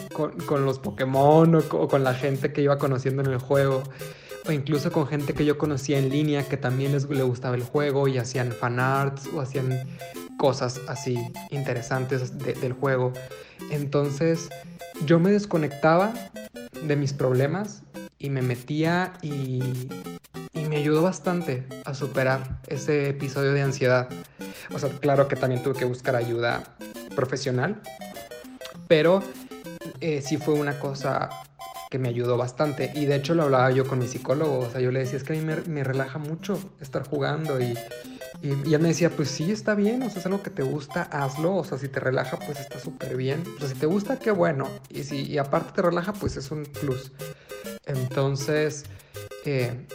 con, los Pokémon o, con la gente que iba conociendo en el juego. O incluso con gente que yo conocía en línea que también les le gustaba el juego y hacían fanarts o hacían cosas así interesantes del juego. Entonces yo me desconectaba de mis problemas y me metía y, y me ayudó bastante a superar ese episodio de ansiedad. O sea, claro que también tuve que buscar ayuda profesional, pero eh, sí fue una cosa que me ayudó bastante. Y de hecho lo hablaba yo con mi psicólogo. O sea, yo le decía, es que a mí me, relaja mucho estar jugando. Y, y, él me decía, pues sí, está bien. O sea, es algo que te gusta, hazlo. O sea, si te relaja, pues está súper bien. O sea, si te gusta, qué bueno. Y si y aparte te relaja, pues es un plus. Entonces, eh,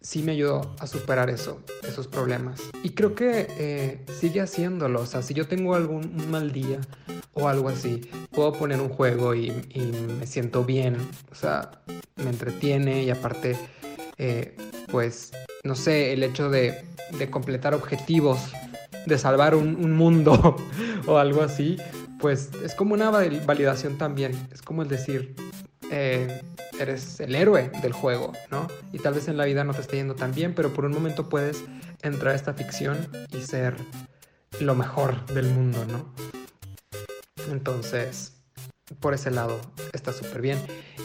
sí me ayudó a superar eso, esos problemas. Y creo que eh, sigue haciéndolo. O sea, si yo tengo algún mal día o algo así, puedo poner un juego y, me siento bien. O sea, me entretiene y aparte, eh, pues, no sé, el hecho de, completar objetivos, de salvar un mundo o algo así, pues es como una validación también. Es como el decir, eres el héroe del juego, ¿no? Y tal vez en la vida no te esté yendo tan bien, pero por un momento puedes entrar a esta ficción y ser lo mejor del mundo, ¿no? Entonces, por ese lado está súper bien.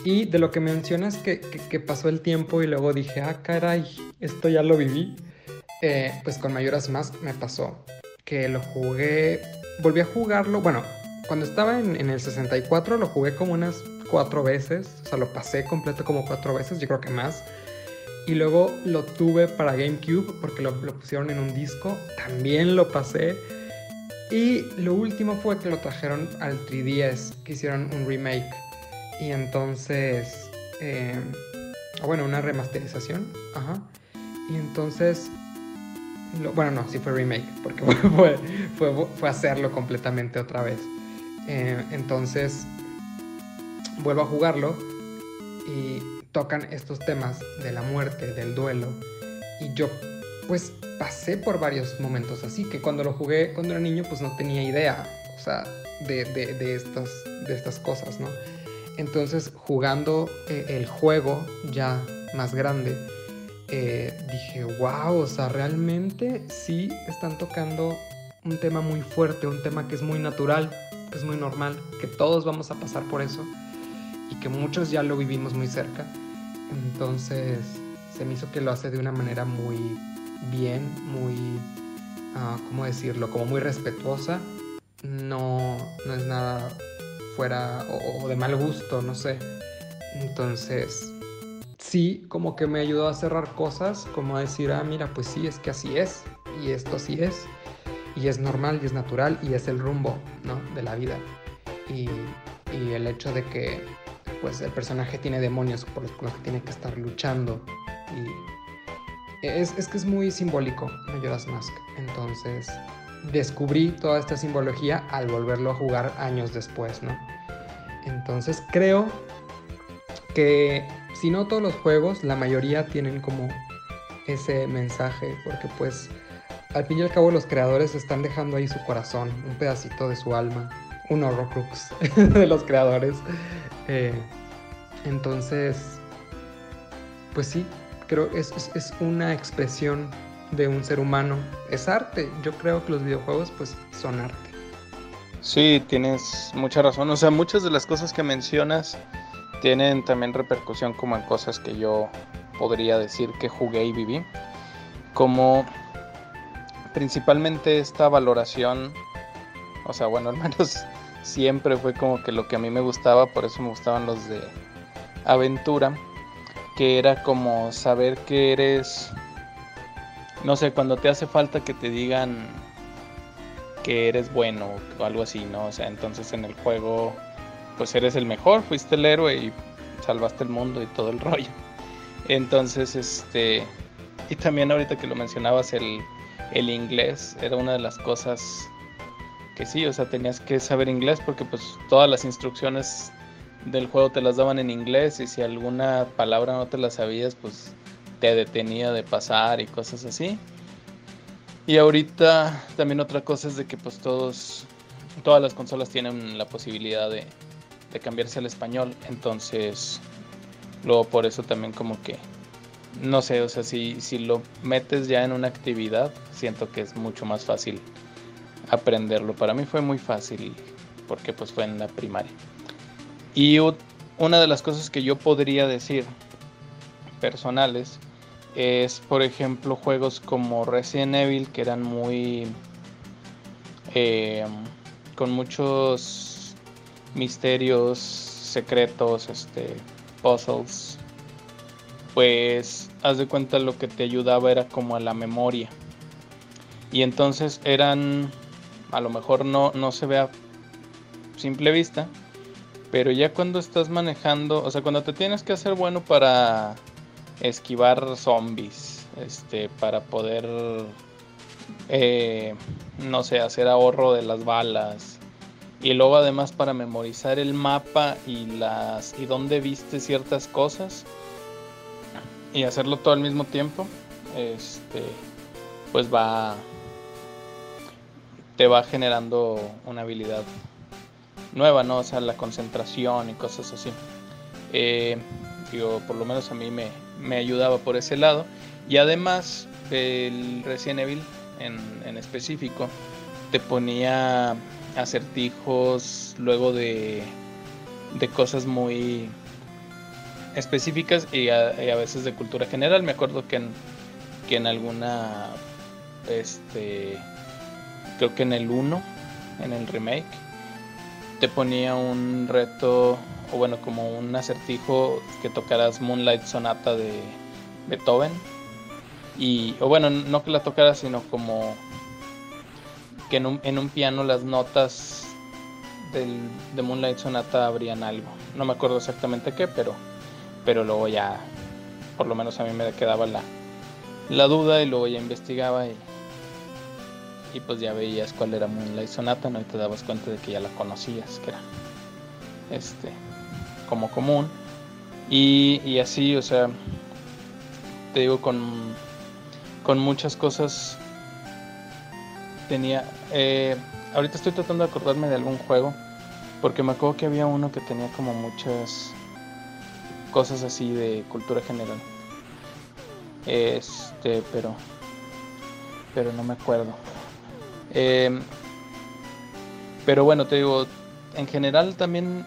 Y de lo que mencionas que, que, pasó el tiempo y luego dije, ah, caray, esto ya lo viví, eh, pues con mayoras más me pasó que lo jugué, volví a jugarlo, bueno, cuando estaba en, en, el 64 lo jugué como unas cuatro veces, o sea, lo pasé completo como cuatro veces, yo creo que más. Y luego lo tuve para GameCube porque lo, pusieron en un disco, también lo pasé. Y lo último fue que lo trajeron al 3DS, que hicieron un remake. Y entonces, eh, bueno, una remasterización, ajá. Y entonces bueno, no, sí fue remake, porque fue, hacerlo completamente otra vez. Eh, entonces, vuelvo a jugarlo y tocan estos temas de la muerte, del duelo. Y yo, pues, pasé por varios momentos así, que cuando lo jugué cuando era niño, pues no tenía idea, o sea, de, de, estas, de estas cosas, ¿no? Entonces, jugando eh, el juego ya más grande, eh, dije, wow, o sea, realmente sí están tocando un tema muy fuerte, un tema que es muy natural, que es muy normal, que todos vamos a pasar por eso y que muchos ya lo vivimos muy cerca. Entonces se me hizo que lo hace de una manera muy bien, muy, uh, ¿cómo decirlo? Como muy respetuosa. No, no es nada fuera o, o de mal gusto, no sé. Entonces, sí como que me ayudó a cerrar cosas, como a decir, ah, mira, pues sí, es que así es, y esto así es, y es normal, y es natural, y es el rumbo, ¿no? De la vida. Y, y el hecho de que, pues, el personaje tiene demonios por los, que tiene que estar luchando, y es, es que es muy simbólico, Majora's Mask. Entonces, descubrí toda esta simbología al volverlo a jugar años después, ¿no? Entonces, creo que si no todos los juegos, la mayoría tienen como ese mensaje, porque pues al fin y al cabo los creadores están dejando ahí su corazón, un pedacito de su alma, un Horrocrux de los creadores. Eh, entonces, pues sí, creo que es, es, una expresión de un ser humano, es arte. Yo creo que los videojuegos pues son arte. Sí, tienes mucha razón. O sea, muchas de las cosas que mencionas tienen también repercusión como en cosas que yo podría decir que jugué y viví. Como principalmente esta valoración, o sea, bueno, al menos siempre fue como que lo que a mí me gustaba, por eso me gustaban los de aventura, que era como saber que eres, no sé, cuando te hace falta que te digan que eres bueno o algo así, ¿no? O sea, entonces en el juego pues eres el mejor, fuiste el héroe y salvaste el mundo y todo el rollo. Entonces, este, y también ahorita que lo mencionabas, el, el inglés era una de las cosas que sí, o sea, tenías que saber inglés porque pues todas las instrucciones del juego te las daban en inglés y si alguna palabra no te la sabías, pues te detenía de pasar y cosas así. Y ahorita también otra cosa es de que pues todos, todas las consolas tienen la posibilidad de, de cambiarse al español. Entonces, luego por eso también como que, no sé, o sea, si, si lo metes ya en una actividad, siento que es mucho más fácil aprenderlo. Para mí fue muy fácil porque pues fue en la primaria. Y una de las cosas que yo podría decir personales es, por ejemplo, juegos como Resident Evil que eran muy... Eh, con muchos misterios, secretos, este, puzzles, pues haz de cuenta lo que te ayudaba era como a la memoria. Y entonces eran, a lo mejor no, no se ve a simple vista, pero ya cuando estás manejando, o sea, cuando te tienes que hacer bueno para esquivar zombies, este, para poder, eh, no sé, hacer ahorro de las balas, y luego además para memorizar el mapa y las y dónde viste ciertas cosas y hacerlo todo al mismo tiempo este pues va te va generando una habilidad nueva no o sea la concentración y cosas así. Eh, digo por lo menos a mí me, me ayudaba por ese lado. Y además el Resident Evil en, en específico te ponía acertijos, luego de, de cosas muy específicas y a, veces de cultura general. Me acuerdo que en, que en alguna este creo que en el 1, en el remake, te ponía un reto, o bueno, como un acertijo que tocaras Moonlight Sonata de Beethoven. Y, o bueno, no que la tocaras, sino como que en un, en un piano las notas del, de Moonlight Sonata habrían algo. No me acuerdo exactamente qué, pero, pero luego ya, por lo menos a mí me quedaba la, la duda y luego ya investigaba y, y pues ya veías cuál era Moonlight Sonata, ¿no? Y te dabas cuenta de que ya la conocías, que era este como común. Y, y así, o sea, te digo, con, con muchas cosas tenía... Eh, ahorita estoy tratando de acordarme de algún juego, porque me acuerdo que había uno que tenía como muchas cosas así de cultura general. Este, pero... Pero no me acuerdo. Em, pero bueno, te digo, en general también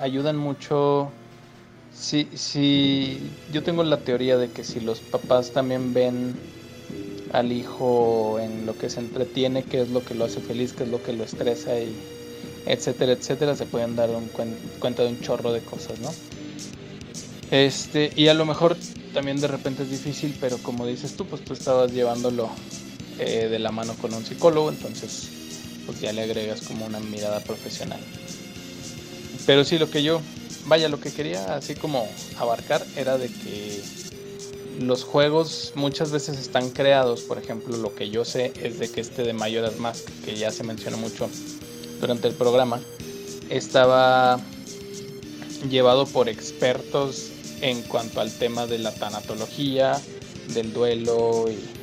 ayudan mucho. Si, si yo tengo la teoría de que si los papás también ven al hijo en lo que se entretiene, qué es lo que lo hace feliz, qué es lo que lo estresa y etcétera, etcétera, se pueden dar un cuenta de un chorro de cosas, ¿no? Este, y a lo mejor también de repente es difícil, pero como dices tú, pues tú estabas llevándolo eh, de la mano con un psicólogo, entonces pues ya le agregas como una mirada profesional. Pero sí, lo que yo, vaya, lo que quería así como abarcar era de que los juegos muchas veces están creados, por ejemplo, lo que yo sé es de que este de Mayoras Mask, que ya se mencionó mucho durante el programa, estaba llevado por expertos en cuanto al tema de la tanatología, del duelo y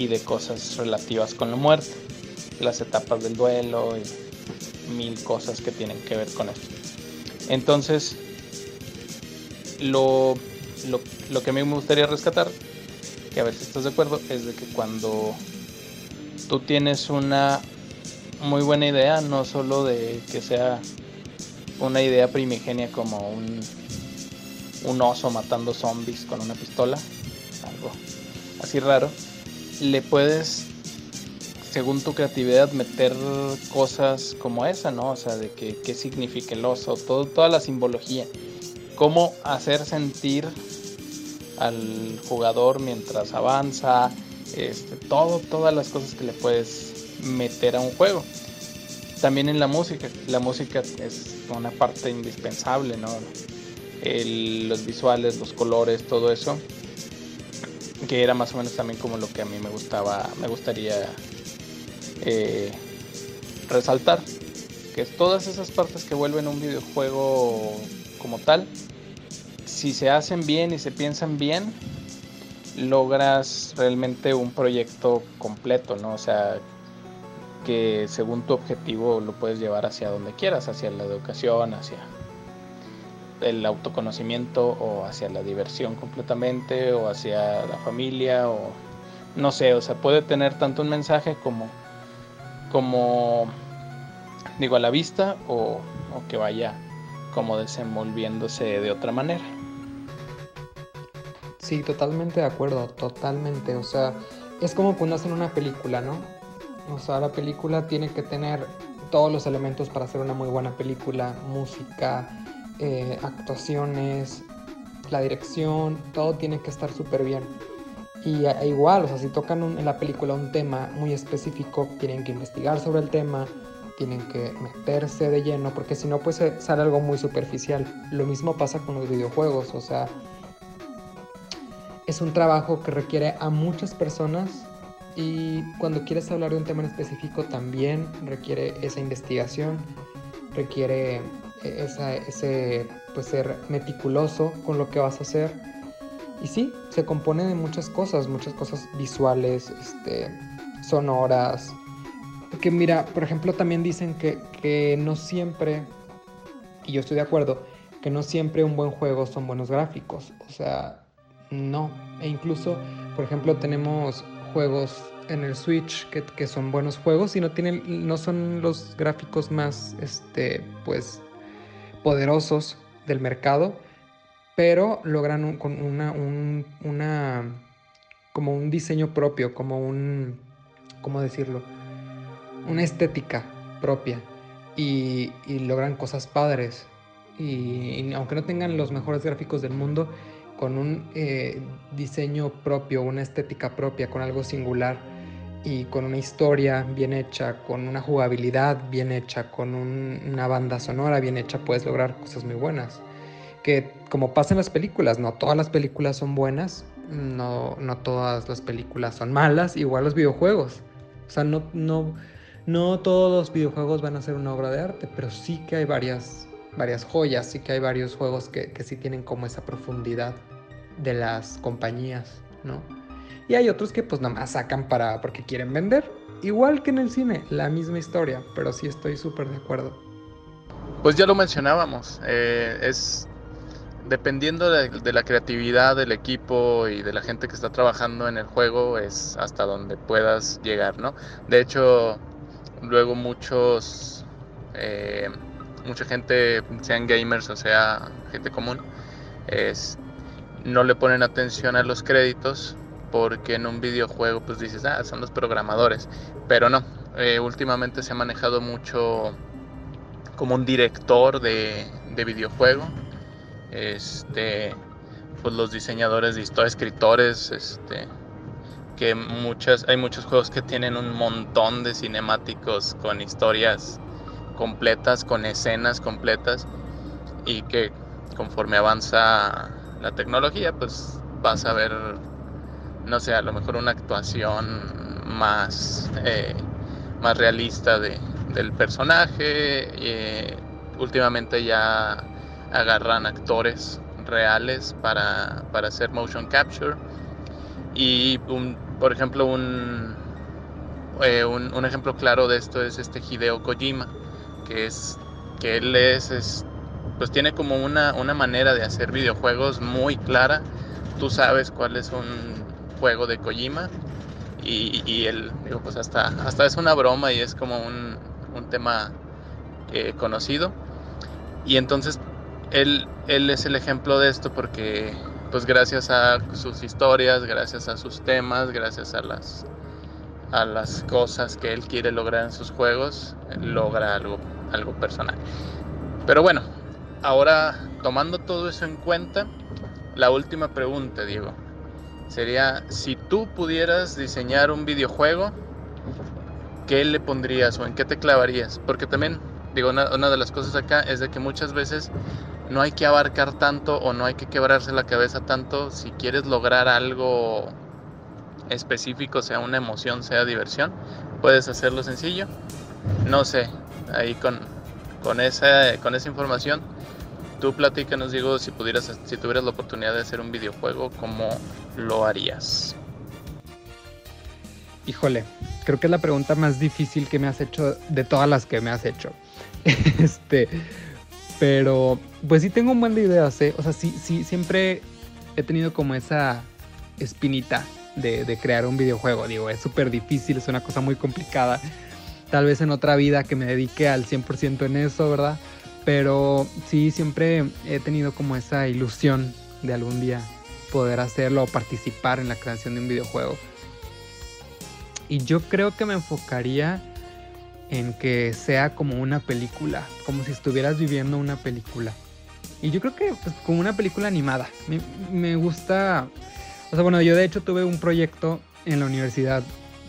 y de cosas relativas con la muerte, las etapas del duelo y mil cosas que tienen que ver con esto. Entonces, lo, lo, que a mí me gustaría rescatar, que a ver si estás de acuerdo, es de que cuando tú tienes una muy buena idea, no solo de que sea una idea primigenia como un, un oso matando zombies con una pistola, algo así raro, le puedes, según tu creatividad, meter cosas como esa, ¿no? O sea, de que, qué significa el oso, todo, toda la simbología. Cómo hacer sentir al jugador mientras avanza, este, todo, todas las cosas que le puedes meter a un juego. También en la música, la música es una parte indispensable, ¿no? los visuales, los colores, todo eso que era más o menos también como lo que a mí me gustaba, me gustaría eh, resaltar, que todas esas partes que vuelven un videojuego como tal, si se hacen bien y se piensan bien, logras realmente un proyecto completo, ¿no? O sea, que según tu objetivo lo puedes llevar hacia donde quieras, hacia la educación, hacia el autoconocimiento o hacia la diversión completamente o hacia la familia o no sé, o sea, puede tener tanto un mensaje como como digo a la vista o, o que vaya como desenvolviéndose de otra manera. Sí, totalmente de acuerdo, totalmente. O sea, es como cuando hacen una película, ¿no? O sea, la película tiene que tener todos los elementos para hacer una muy buena película, música, eh, actuaciones, la dirección, todo tiene que estar súper bien. Y e igual, o sea, si tocan en la película un tema muy específico, tienen que investigar sobre el tema, tienen que meterse de lleno, porque si no, pues sale algo muy superficial. Lo mismo pasa con los videojuegos, o sea, es un trabajo que requiere a muchas personas y cuando quieres hablar de un tema en específico también requiere esa investigación, requiere esa, ese pues ser meticuloso con lo que vas a hacer. Y sí, se compone de muchas cosas, muchas cosas visuales, este, sonoras. Que mira, por ejemplo, también dicen que, que no siempre, y yo estoy de acuerdo, que no siempre un buen juego son buenos gráficos. O sea, no. E incluso, por ejemplo, tenemos juegos en el Switch que, que, son buenos juegos y no tienen no son los gráficos más este pues poderosos del mercado, pero logran con una, una, como un diseño propio, como un, ¿cómo decirlo? una estética propia y, logran cosas padres. Y, aunque no tengan los mejores gráficos del mundo, con un eh, diseño propio, una estética propia, con algo singular y con una historia bien hecha, con una jugabilidad bien hecha, con una banda sonora bien hecha, puedes lograr cosas muy buenas. Que como pasa en las películas, no todas las películas son buenas, no, no todas las películas son malas, igual los videojuegos. O sea, no, no, no todos los videojuegos van a ser una obra de arte, pero sí que hay varias, varias joyas, sí que hay varios juegos que, que sí tienen como esa profundidad de las compañías, ¿no? Y hay otros que pues nada más sacan para porque quieren vender. Igual que en el cine, la misma historia, pero sí estoy súper de acuerdo. Pues ya lo mencionábamos, eh, es dependiendo de, la creatividad del equipo y de la gente que está trabajando en el juego, es hasta donde puedas llegar, ¿no? De hecho, luego muchos, eh, mucha gente, sean gamers o sea gente común, es, no le ponen atención a los créditos porque en un videojuego pues dices, ah, son los programadores, pero no, eh, últimamente se ha manejado mucho como un director de, de videojuego este, pues los diseñadores de historia, escritores, este, que muchas, hay muchos juegos que tienen un montón de cinemáticos con historias completas, con escenas completas y que conforme avanza la tecnología, pues vas a ver, no sé, a lo mejor una actuación más, eh, más realista de, del personaje. Eh, últimamente ya agarran actores reales para, hacer motion capture. Y por ejemplo, eh, un, un, ejemplo claro de esto es este Hideo Kojima, que es que él es, pues tiene como una, una manera de hacer videojuegos muy clara. Tú sabes cuál es un juego de Kojima y, y él, digo, pues hasta, hasta es una broma y es como un, un tema eh, conocido. Y entonces él, él es el ejemplo de esto porque pues gracias a sus historias, gracias a sus temas, gracias a las, a las cosas que él quiere lograr en sus juegos, logra algo, algo personal. Pero bueno, ahora tomando todo eso en cuenta, la última pregunta, Diego, sería si tú pudieras diseñar un videojuego, ¿qué le pondrías o en qué te clavarías? Porque también, digo, una, de las cosas acá es de que muchas veces no hay que abarcar tanto o no hay que quebrarse la cabeza tanto si quieres lograr algo específico, sea una emoción, sea diversión, puedes hacerlo sencillo. No sé, ahí con, con, esa, con esa información, tú platícanos, digo, si, pudieras, si tuvieras la oportunidad de hacer un videojuego, ¿cómo lo harías? Híjole, creo que es la pregunta más difícil que me has hecho de todas las que me has hecho. Este, pero, pues sí tengo un buen de ideas, ¿eh? O sea, sí, sí, siempre he tenido como esa espinita de, crear un videojuego. Digo, es súper difícil, es una cosa muy complicada. Tal vez en otra vida que me dedique al 100% en eso, ¿verdad? Pero sí, siempre he tenido como esa ilusión de algún día poder hacerlo o participar en la creación de un videojuego. Y yo creo que me enfocaría en que sea como una película, como si estuvieras viviendo una película. Y yo creo que pues, como una película animada. Me, gusta, o sea, bueno, yo de hecho tuve un proyecto en la universidad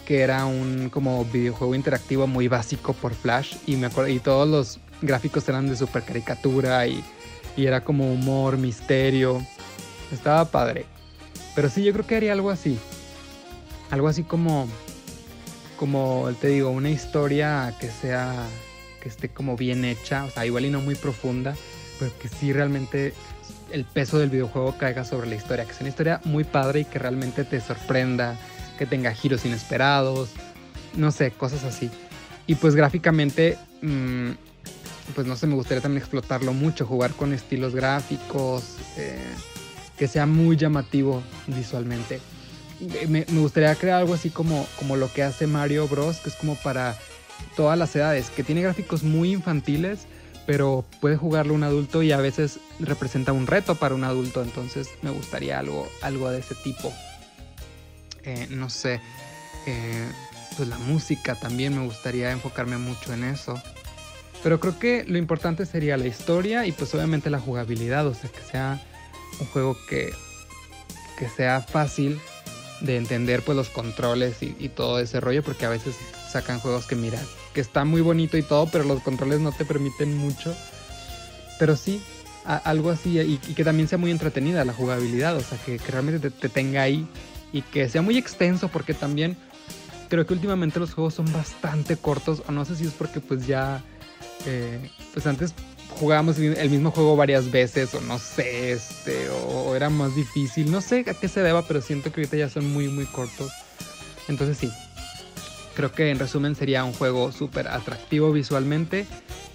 que era un como videojuego interactivo muy básico por Flash y me acuerdo y todos los gráficos eran de super caricatura y, y era como humor, misterio. Estaba padre. Pero sí, yo creo que haría algo así. Algo así como como te digo, una historia que sea, que esté como bien hecha, o sea, igual y no muy profunda, pero que sí realmente el peso del videojuego caiga sobre la historia, que sea una historia muy padre y que realmente te sorprenda, que tenga giros inesperados, no sé, cosas así. Y pues gráficamente, mm, pues no sé, me gustaría también explotarlo mucho, jugar con estilos gráficos, eh, que sea muy llamativo visualmente me, gustaría crear algo así como, como lo que hace Mario Bros, que es como para todas las edades, que tiene gráficos muy infantiles, pero puede jugarlo un adulto y a veces representa un reto para un adulto, entonces me gustaría algo, algo de ese tipo. Eh, no sé. Eh, pues la música también me gustaría enfocarme mucho en eso. Pero creo que lo importante sería la historia y pues obviamente la jugabilidad, o sea, que sea un juego que, que sea fácil de entender pues los controles y, todo ese rollo, porque a veces sacan juegos que mira, que está muy bonito y todo, pero los controles no te permiten mucho. Pero sí, algo así, y, que también sea muy entretenida la jugabilidad, o sea, que, realmente te, tenga ahí y que sea muy extenso, porque también creo que últimamente los juegos son bastante cortos, o no sé si es porque pues ya, eh, pues antes jugábamos el mismo juego varias veces, o no sé, este, o, era más difícil, no sé a qué se deba, pero siento que ahorita ya son muy, muy cortos. Entonces sí, creo que en resumen sería un juego súper atractivo visualmente,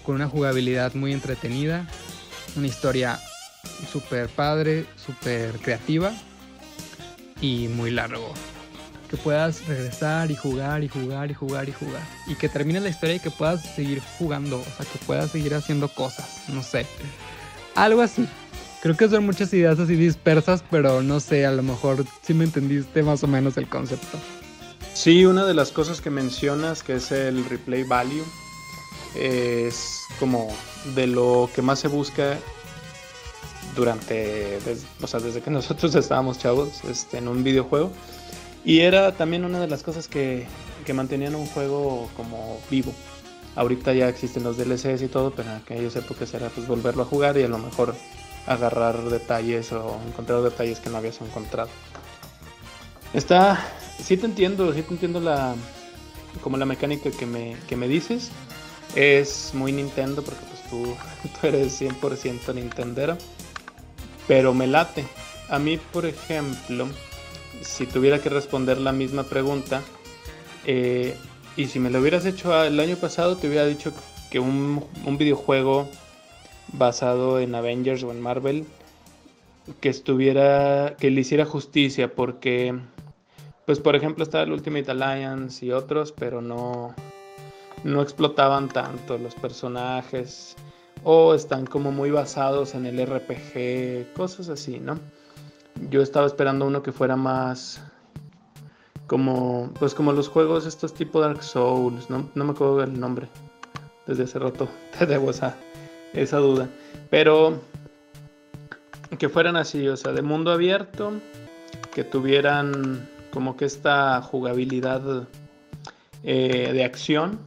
con una jugabilidad muy entretenida, una historia súper padre, súper creativa y muy largo que puedas regresar y jugar y jugar y jugar y jugar. Y que termine la historia y que puedas seguir jugando, o sea, que puedas seguir haciendo cosas, no sé. Algo así. Creo que son muchas ideas así dispersas, pero no sé, a lo mejor sí me entendiste más o menos el concepto. Sí, una de las cosas que mencionas, que es el replay value, es como de lo que más se busca durante, o sea, desde que nosotros estábamos chavos este, en un videojuego y era también una de las cosas que, mantenían un juego como vivo. Ahorita ya existen los DLCs y todo, pero en aquellas épocas era pues volverlo a jugar y a lo mejor agarrar detalles o encontrar detalles que no habías encontrado. Está, sí te entiendo, sí te entiendo la, como la mecánica que me, que me dices. Es muy Nintendo porque pues tú, tú eres 100% Nintendero. Pero me late. A mí, por ejemplo, si tuviera que responder la misma pregunta, eh, y si me lo hubieras hecho el año pasado, te hubiera dicho que un, videojuego basado en Avengers o en Marvel que estuviera, que le hiciera justicia, porque, pues por ejemplo está el Ultimate Alliance y otros, pero no, no explotaban tanto los personajes o están como muy basados en el RPG, cosas así, ¿no? Yo estaba esperando uno que fuera más como pues como los juegos estos tipo Dark Souls, no, me acuerdo el nombre. Desde hace rato te debo esa, esa duda. Pero que fueran así, o sea, de mundo abierto, que tuvieran como que esta jugabilidad eh, de acción,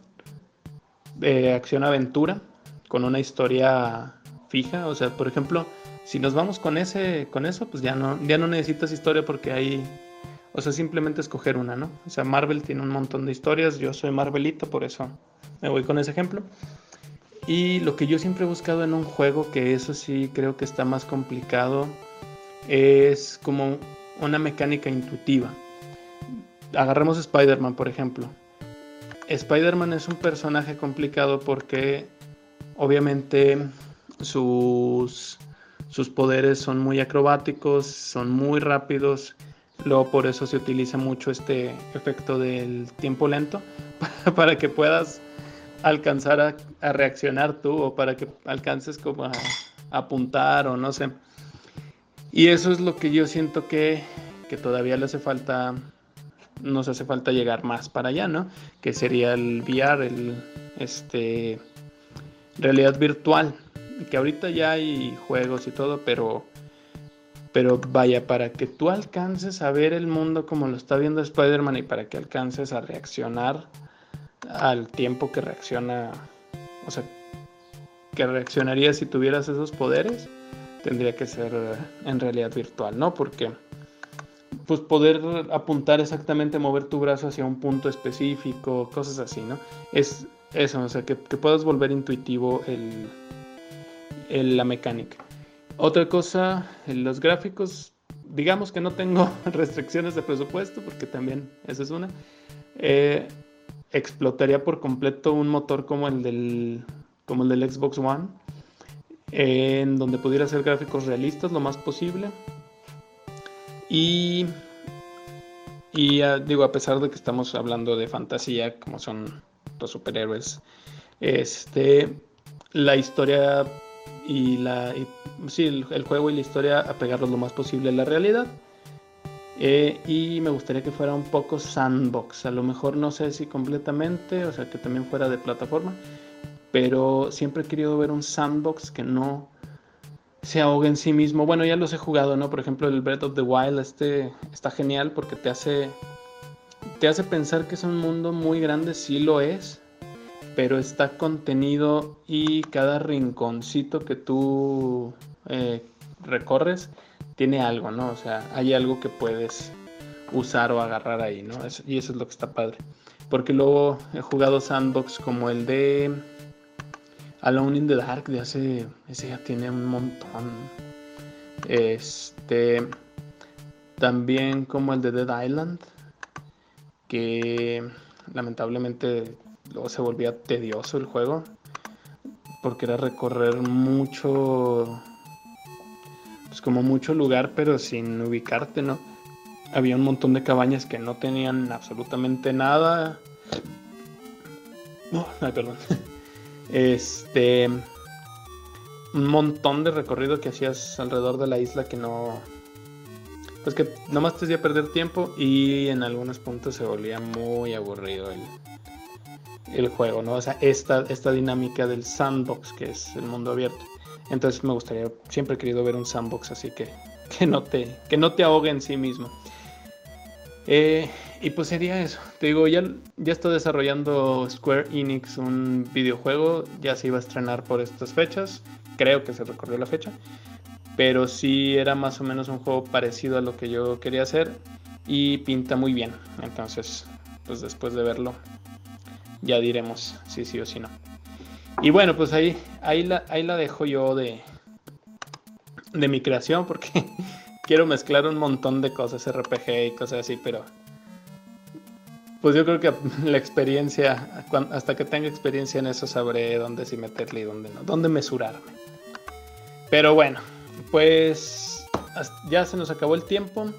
de acción-aventura, con una historia fija. O sea, por ejemplo, si nos vamos con ese con eso, pues ya no ya no necesitas historia porque hay o sea, simplemente escoger una, ¿no? O sea, Marvel tiene un montón de historias, yo soy Marvelito, por eso me voy con ese ejemplo. Y lo que yo siempre he buscado en un juego, que eso sí creo que está más complicado, es como una mecánica intuitiva. Agarremos Spider-Man, por ejemplo. Spider-Man es un personaje complicado porque obviamente sus sus poderes son muy acrobáticos, son muy rápidos. Luego por eso se utiliza mucho este efecto del tiempo lento para que puedas alcanzar a, reaccionar tú o para que alcances como a, apuntar o no sé. Y eso es lo que yo siento que, que todavía le hace falta, nos hace falta llegar más para allá, ¿no? Que sería el VR, el este realidad virtual que ahorita ya hay juegos y todo, pero pero vaya, para que tú alcances a ver el mundo como lo está viendo Spider-Man y para que alcances a reaccionar al tiempo que reacciona, o sea, que reaccionaría si tuvieras esos poderes, tendría que ser en realidad virtual, ¿no? Porque pues poder apuntar exactamente, mover tu brazo hacia un punto específico, cosas así, ¿no? Es eso, o sea, que, que puedas volver intuitivo el, la mecánica. Otra cosa, los gráficos, digamos que no tengo restricciones de presupuesto, porque también esa es una. Eh, explotaría por completo un motor como el del, como el del Xbox One, en donde pudiera hacer gráficos realistas lo más posible. Y, y ah, digo, a pesar de que estamos hablando de fantasía, como son los superhéroes, este, la historia y la sí, el, juego y la historia a pegarlos lo más posible a la realidad. Eh, y me gustaría que fuera un poco sandbox, a lo mejor no sé si completamente, o sea que también fuera de plataforma, pero siempre he querido ver un sandbox que no se ahogue en sí mismo. Bueno, ya los he jugado, ¿no? Por ejemplo, el Breath of the Wild este está genial porque te hace te hace pensar que es un mundo muy grande, sí lo es, pero está contenido y cada rinconcito que tú eh, recorres tiene algo, ¿no? O sea, hay algo que puedes usar o agarrar ahí, ¿no? y eso es lo que está padre. Porque luego he jugado sandbox como el de Alone in the Dark de hace. Ese ya tiene un montón. Este. También como el de Dead Island. Que lamentablemente luego se volvía tedioso el juego. Porque era recorrer mucho pues como mucho lugar, pero sin ubicarte, ¿no? Había un montón de cabañas que no tenían absolutamente nada. No, ay, perdón. Este. Un montón de recorrido que hacías alrededor de la isla que no. Pues que nomás te hacía perder tiempo y en algunos puntos se volvía muy aburrido el, el juego, ¿no? O sea, esta, esta dinámica del sandbox, que es el mundo abierto. Entonces me gustaría, siempre he querido ver un sandbox así que, que, no, te, que no te ahogue en sí mismo. Eh, y pues sería eso. Te digo, ya, ya está desarrollando Square Enix un videojuego. Ya se iba a estrenar por estas fechas. Creo que se recorrió la fecha. Pero sí era más o menos un juego parecido a lo que yo quería hacer. Y pinta muy bien. Entonces, pues después de verlo, ya diremos si sí o si no. Y bueno, pues ahí, ahí, la, ahí la dejo yo de, de mi creación porque quiero mezclar un montón de cosas, RPG y cosas así, pero pues yo creo que la experiencia, hasta que tenga experiencia en eso, sabré dónde sí meterle y dónde no, dónde mesurarme. Pero bueno, pues ya se nos acabó el tiempo.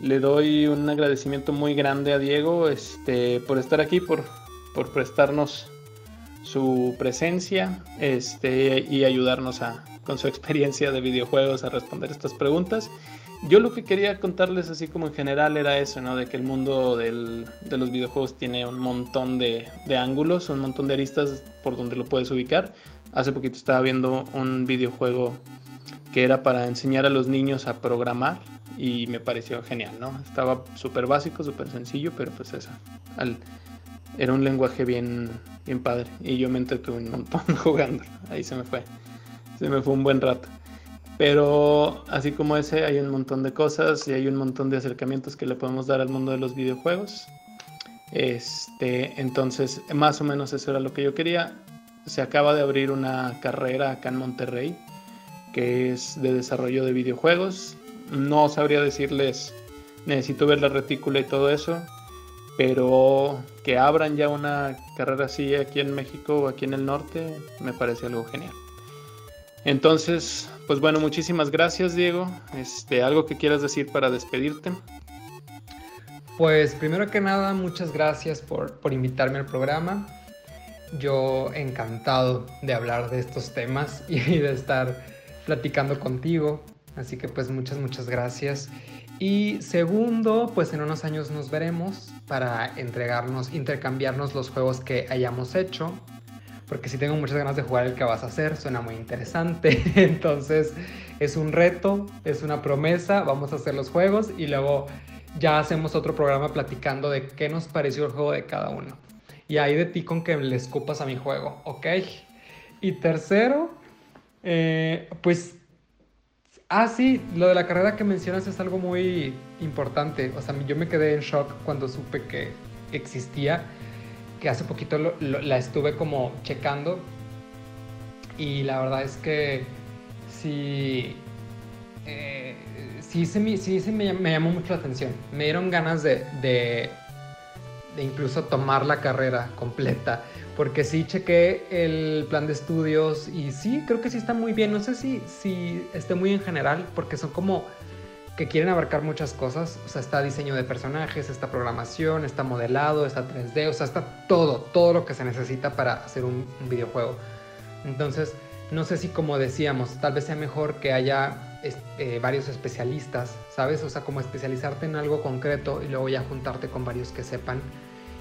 Le doy un agradecimiento muy grande a Diego este, por estar aquí, por, por prestarnos su presencia este, y ayudarnos a, con su experiencia de videojuegos a responder estas preguntas. Yo lo que quería contarles así como en general era eso, ¿no? De que el mundo de los videojuegos tiene un montón de, de, ángulos, un montón de aristas por donde lo puedes ubicar. Hace poquito estaba viendo un videojuego que era para enseñar a los niños a programar y me pareció genial, ¿no? Estaba súper básico, súper sencillo, pero pues eso, al, era un lenguaje bien, bien padre. Y yo me entretuve un montón jugando. Ahí se me fue. Se me fue un buen rato. Pero así como ese, hay un montón de cosas y hay un montón de acercamientos que le podemos dar al mundo de los videojuegos. Este, entonces, más o menos eso era lo que yo quería. Se acaba de abrir una carrera acá en Monterrey que es de desarrollo de videojuegos. No sabría decirles, necesito ver la retícula y todo eso pero que abran ya una carrera así aquí en México o aquí en el norte me parece algo genial. Entonces, pues bueno, muchísimas gracias Diego. Este, algo que quieras decir para despedirte. Pues primero que nada, muchas gracias por, por invitarme al programa. Yo encantado de hablar de estos temas y de estar platicando contigo. Así que pues muchas, muchas gracias. Y segundo, pues en unos años nos veremos para entregarnos, intercambiarnos los juegos que hayamos hecho. Porque si tengo muchas ganas de jugar el que vas a hacer, suena muy interesante. Entonces es un reto, es una promesa, vamos a hacer los juegos y luego ya hacemos otro programa platicando de qué nos pareció el juego de cada uno. Y ahí de ti con que le escupas a mi juego, ¿ok? Y tercero, eh, pues Ah, sí, lo de la carrera que mencionas es algo muy importante. O sea, yo me quedé en shock cuando supe que existía, que hace poquito la estuve como checando. Y la verdad es que sí, eh, sí, se, me, sí me, llamó mucho la atención. Me dieron ganas de, incluso tomar la carrera completa porque sí chequé el plan de estudios y sí, creo que sí está muy bien. No sé si, si esté muy en general, porque son como que quieren abarcar muchas cosas. O sea, está diseño de personajes, está programación, está modelado, está 3D, o sea, está todo, todo lo que se necesita para hacer un, videojuego. Entonces, no sé si como decíamos, tal vez sea mejor que haya eh, varios especialistas, ¿sabes? O sea, como especializarte en algo concreto y luego ya juntarte con varios que sepan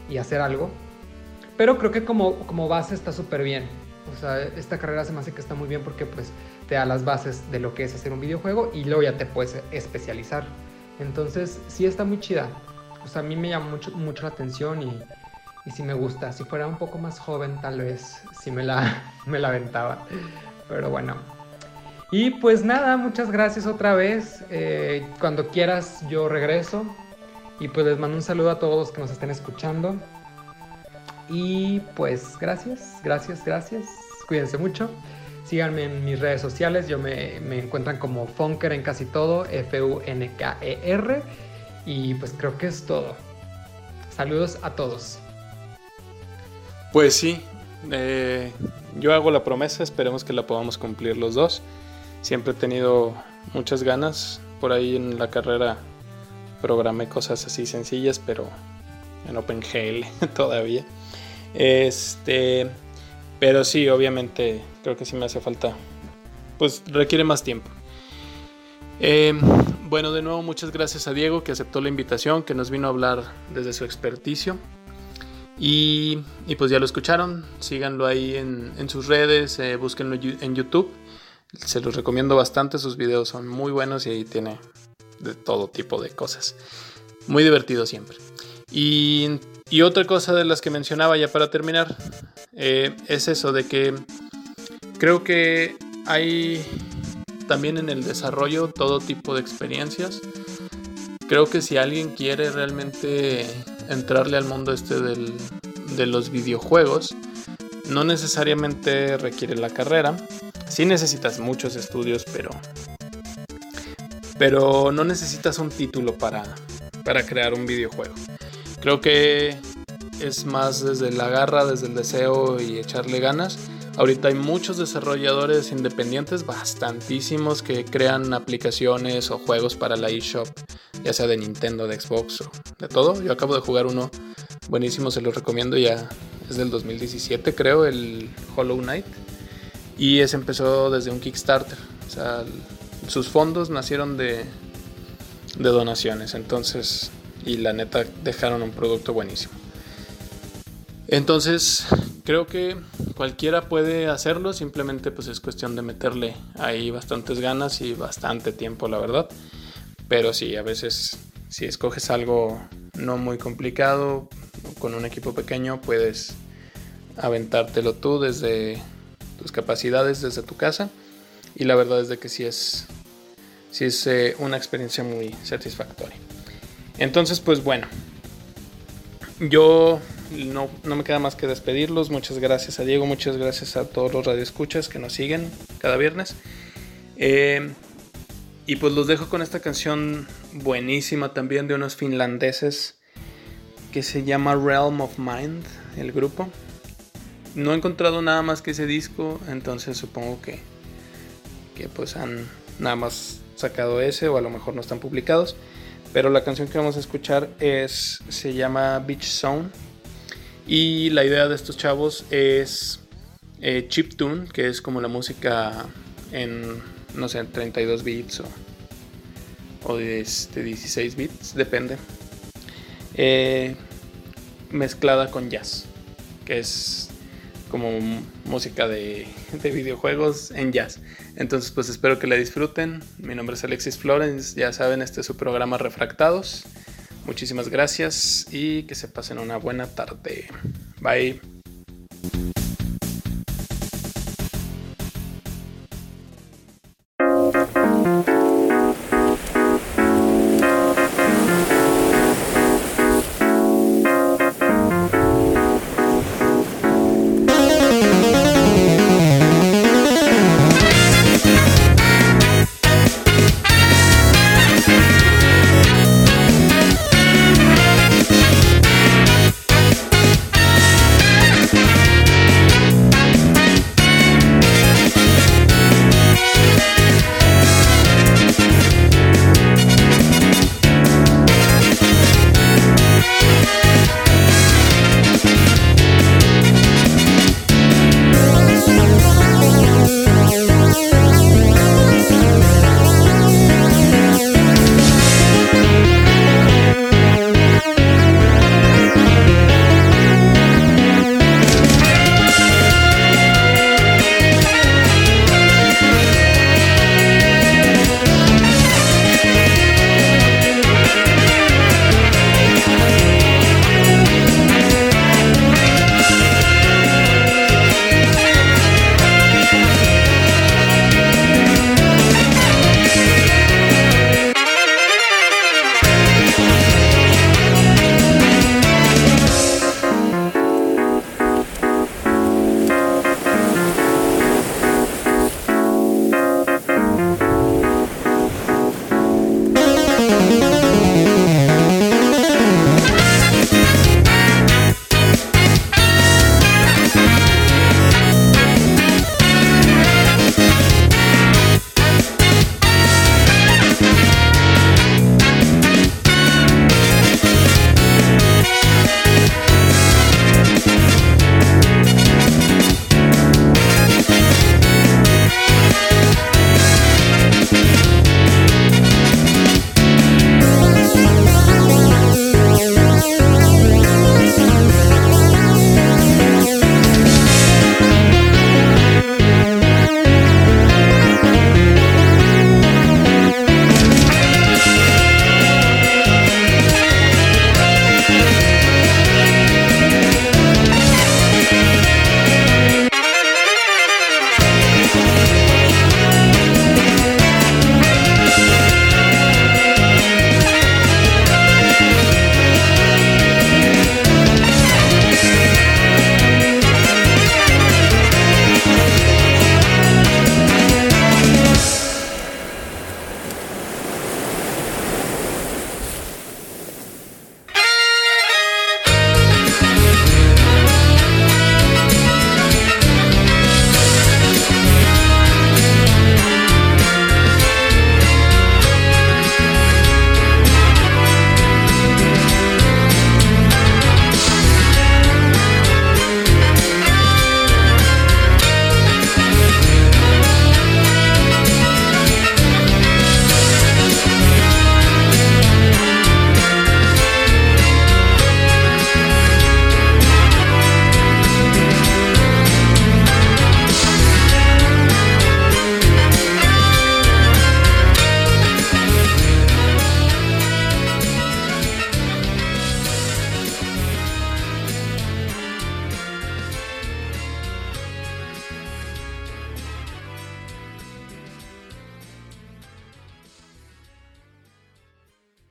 y hacer algo. Pero creo que como, como base está súper bien. O sea, esta carrera se me hace que está muy bien porque pues te da las bases de lo que es hacer un videojuego y luego ya te puedes especializar. Entonces, sí está muy chida. O sea, a mí me llama mucho, mucho la atención y, y sí me gusta. Si fuera un poco más joven, tal vez sí me la, me la aventaba. Pero bueno. Y pues nada, muchas gracias otra vez. Eh, cuando quieras, yo regreso. Y pues les mando un saludo a todos los que nos estén escuchando. Y pues gracias, gracias, gracias. Cuídense mucho. Síganme en mis redes sociales. Yo me, me encuentran como Funker en casi todo. F-U-N-K-E-R. Y pues creo que es todo. Saludos a todos. Pues sí. Eh, yo hago la promesa. Esperemos que la podamos cumplir los dos. Siempre he tenido muchas ganas. Por ahí en la carrera programé cosas así sencillas, pero en OpenGL todavía. Este, pero sí, obviamente creo que sí me hace falta. Pues requiere más tiempo. Eh, bueno, de nuevo muchas gracias a Diego que aceptó la invitación, que nos vino a hablar desde su experticio. Y, pues ya lo escucharon, síganlo ahí en, sus redes, eh, búsquenlo en YouTube. Se los recomiendo bastante, sus videos son muy buenos y ahí tiene de todo tipo de cosas. Muy divertido siempre. Y, otra cosa de las que mencionaba ya para terminar eh, es eso de que creo que hay también en el desarrollo todo tipo de experiencias. Creo que si alguien quiere realmente entrarle al mundo este de los videojuegos, no necesariamente requiere la carrera. Sí necesitas muchos estudios, pero pero no necesitas un título para, para crear un videojuego. Creo que es más desde la garra, desde el deseo y echarle ganas. Ahorita hay muchos desarrolladores independientes, bastantísimos, que crean aplicaciones o juegos para la eShop, ya sea de Nintendo, de Xbox o de todo. Yo acabo de jugar uno buenísimo, se lo recomiendo, ya es del 2017 creo, el Hollow Knight. Y ese empezó desde un Kickstarter. O sea, sus fondos nacieron de, donaciones, entonces, y la neta dejaron un producto buenísimo. Entonces, creo que cualquiera puede hacerlo, simplemente pues es cuestión de meterle ahí bastantes ganas y bastante tiempo, la verdad. Pero sí, a veces si escoges algo no muy complicado, con un equipo pequeño, puedes aventártelo tú desde tus capacidades, desde tu casa y la verdad es de que sí es, sí es eh, una experiencia muy satisfactoria. Entonces, pues bueno, yo no, me queda más que despedirlos. Muchas gracias a Diego, muchas gracias a todos los radioescuchas que nos siguen cada viernes. Eh, y pues los dejo con esta canción buenísima también de unos finlandeses que se llama Realm of Mind, el grupo. No he encontrado nada más que ese disco, entonces supongo que que pues han nada más sacado ese o a lo mejor no están publicados. Pero la canción que vamos a escuchar es, se llama Beach Zone. Y la idea de estos chavos es eh, chiptune, que es como la música en, no sé, 32 bits o, o de, 16 bits, depende. Eh, mezclada con jazz, que es como música de, de, videojuegos en jazz. Entonces, pues espero que la disfruten. Mi nombre es Alexis Florence, ya saben, este es su programa Refractados. Muchísimas gracias y que se pasen una buena tarde. Bye.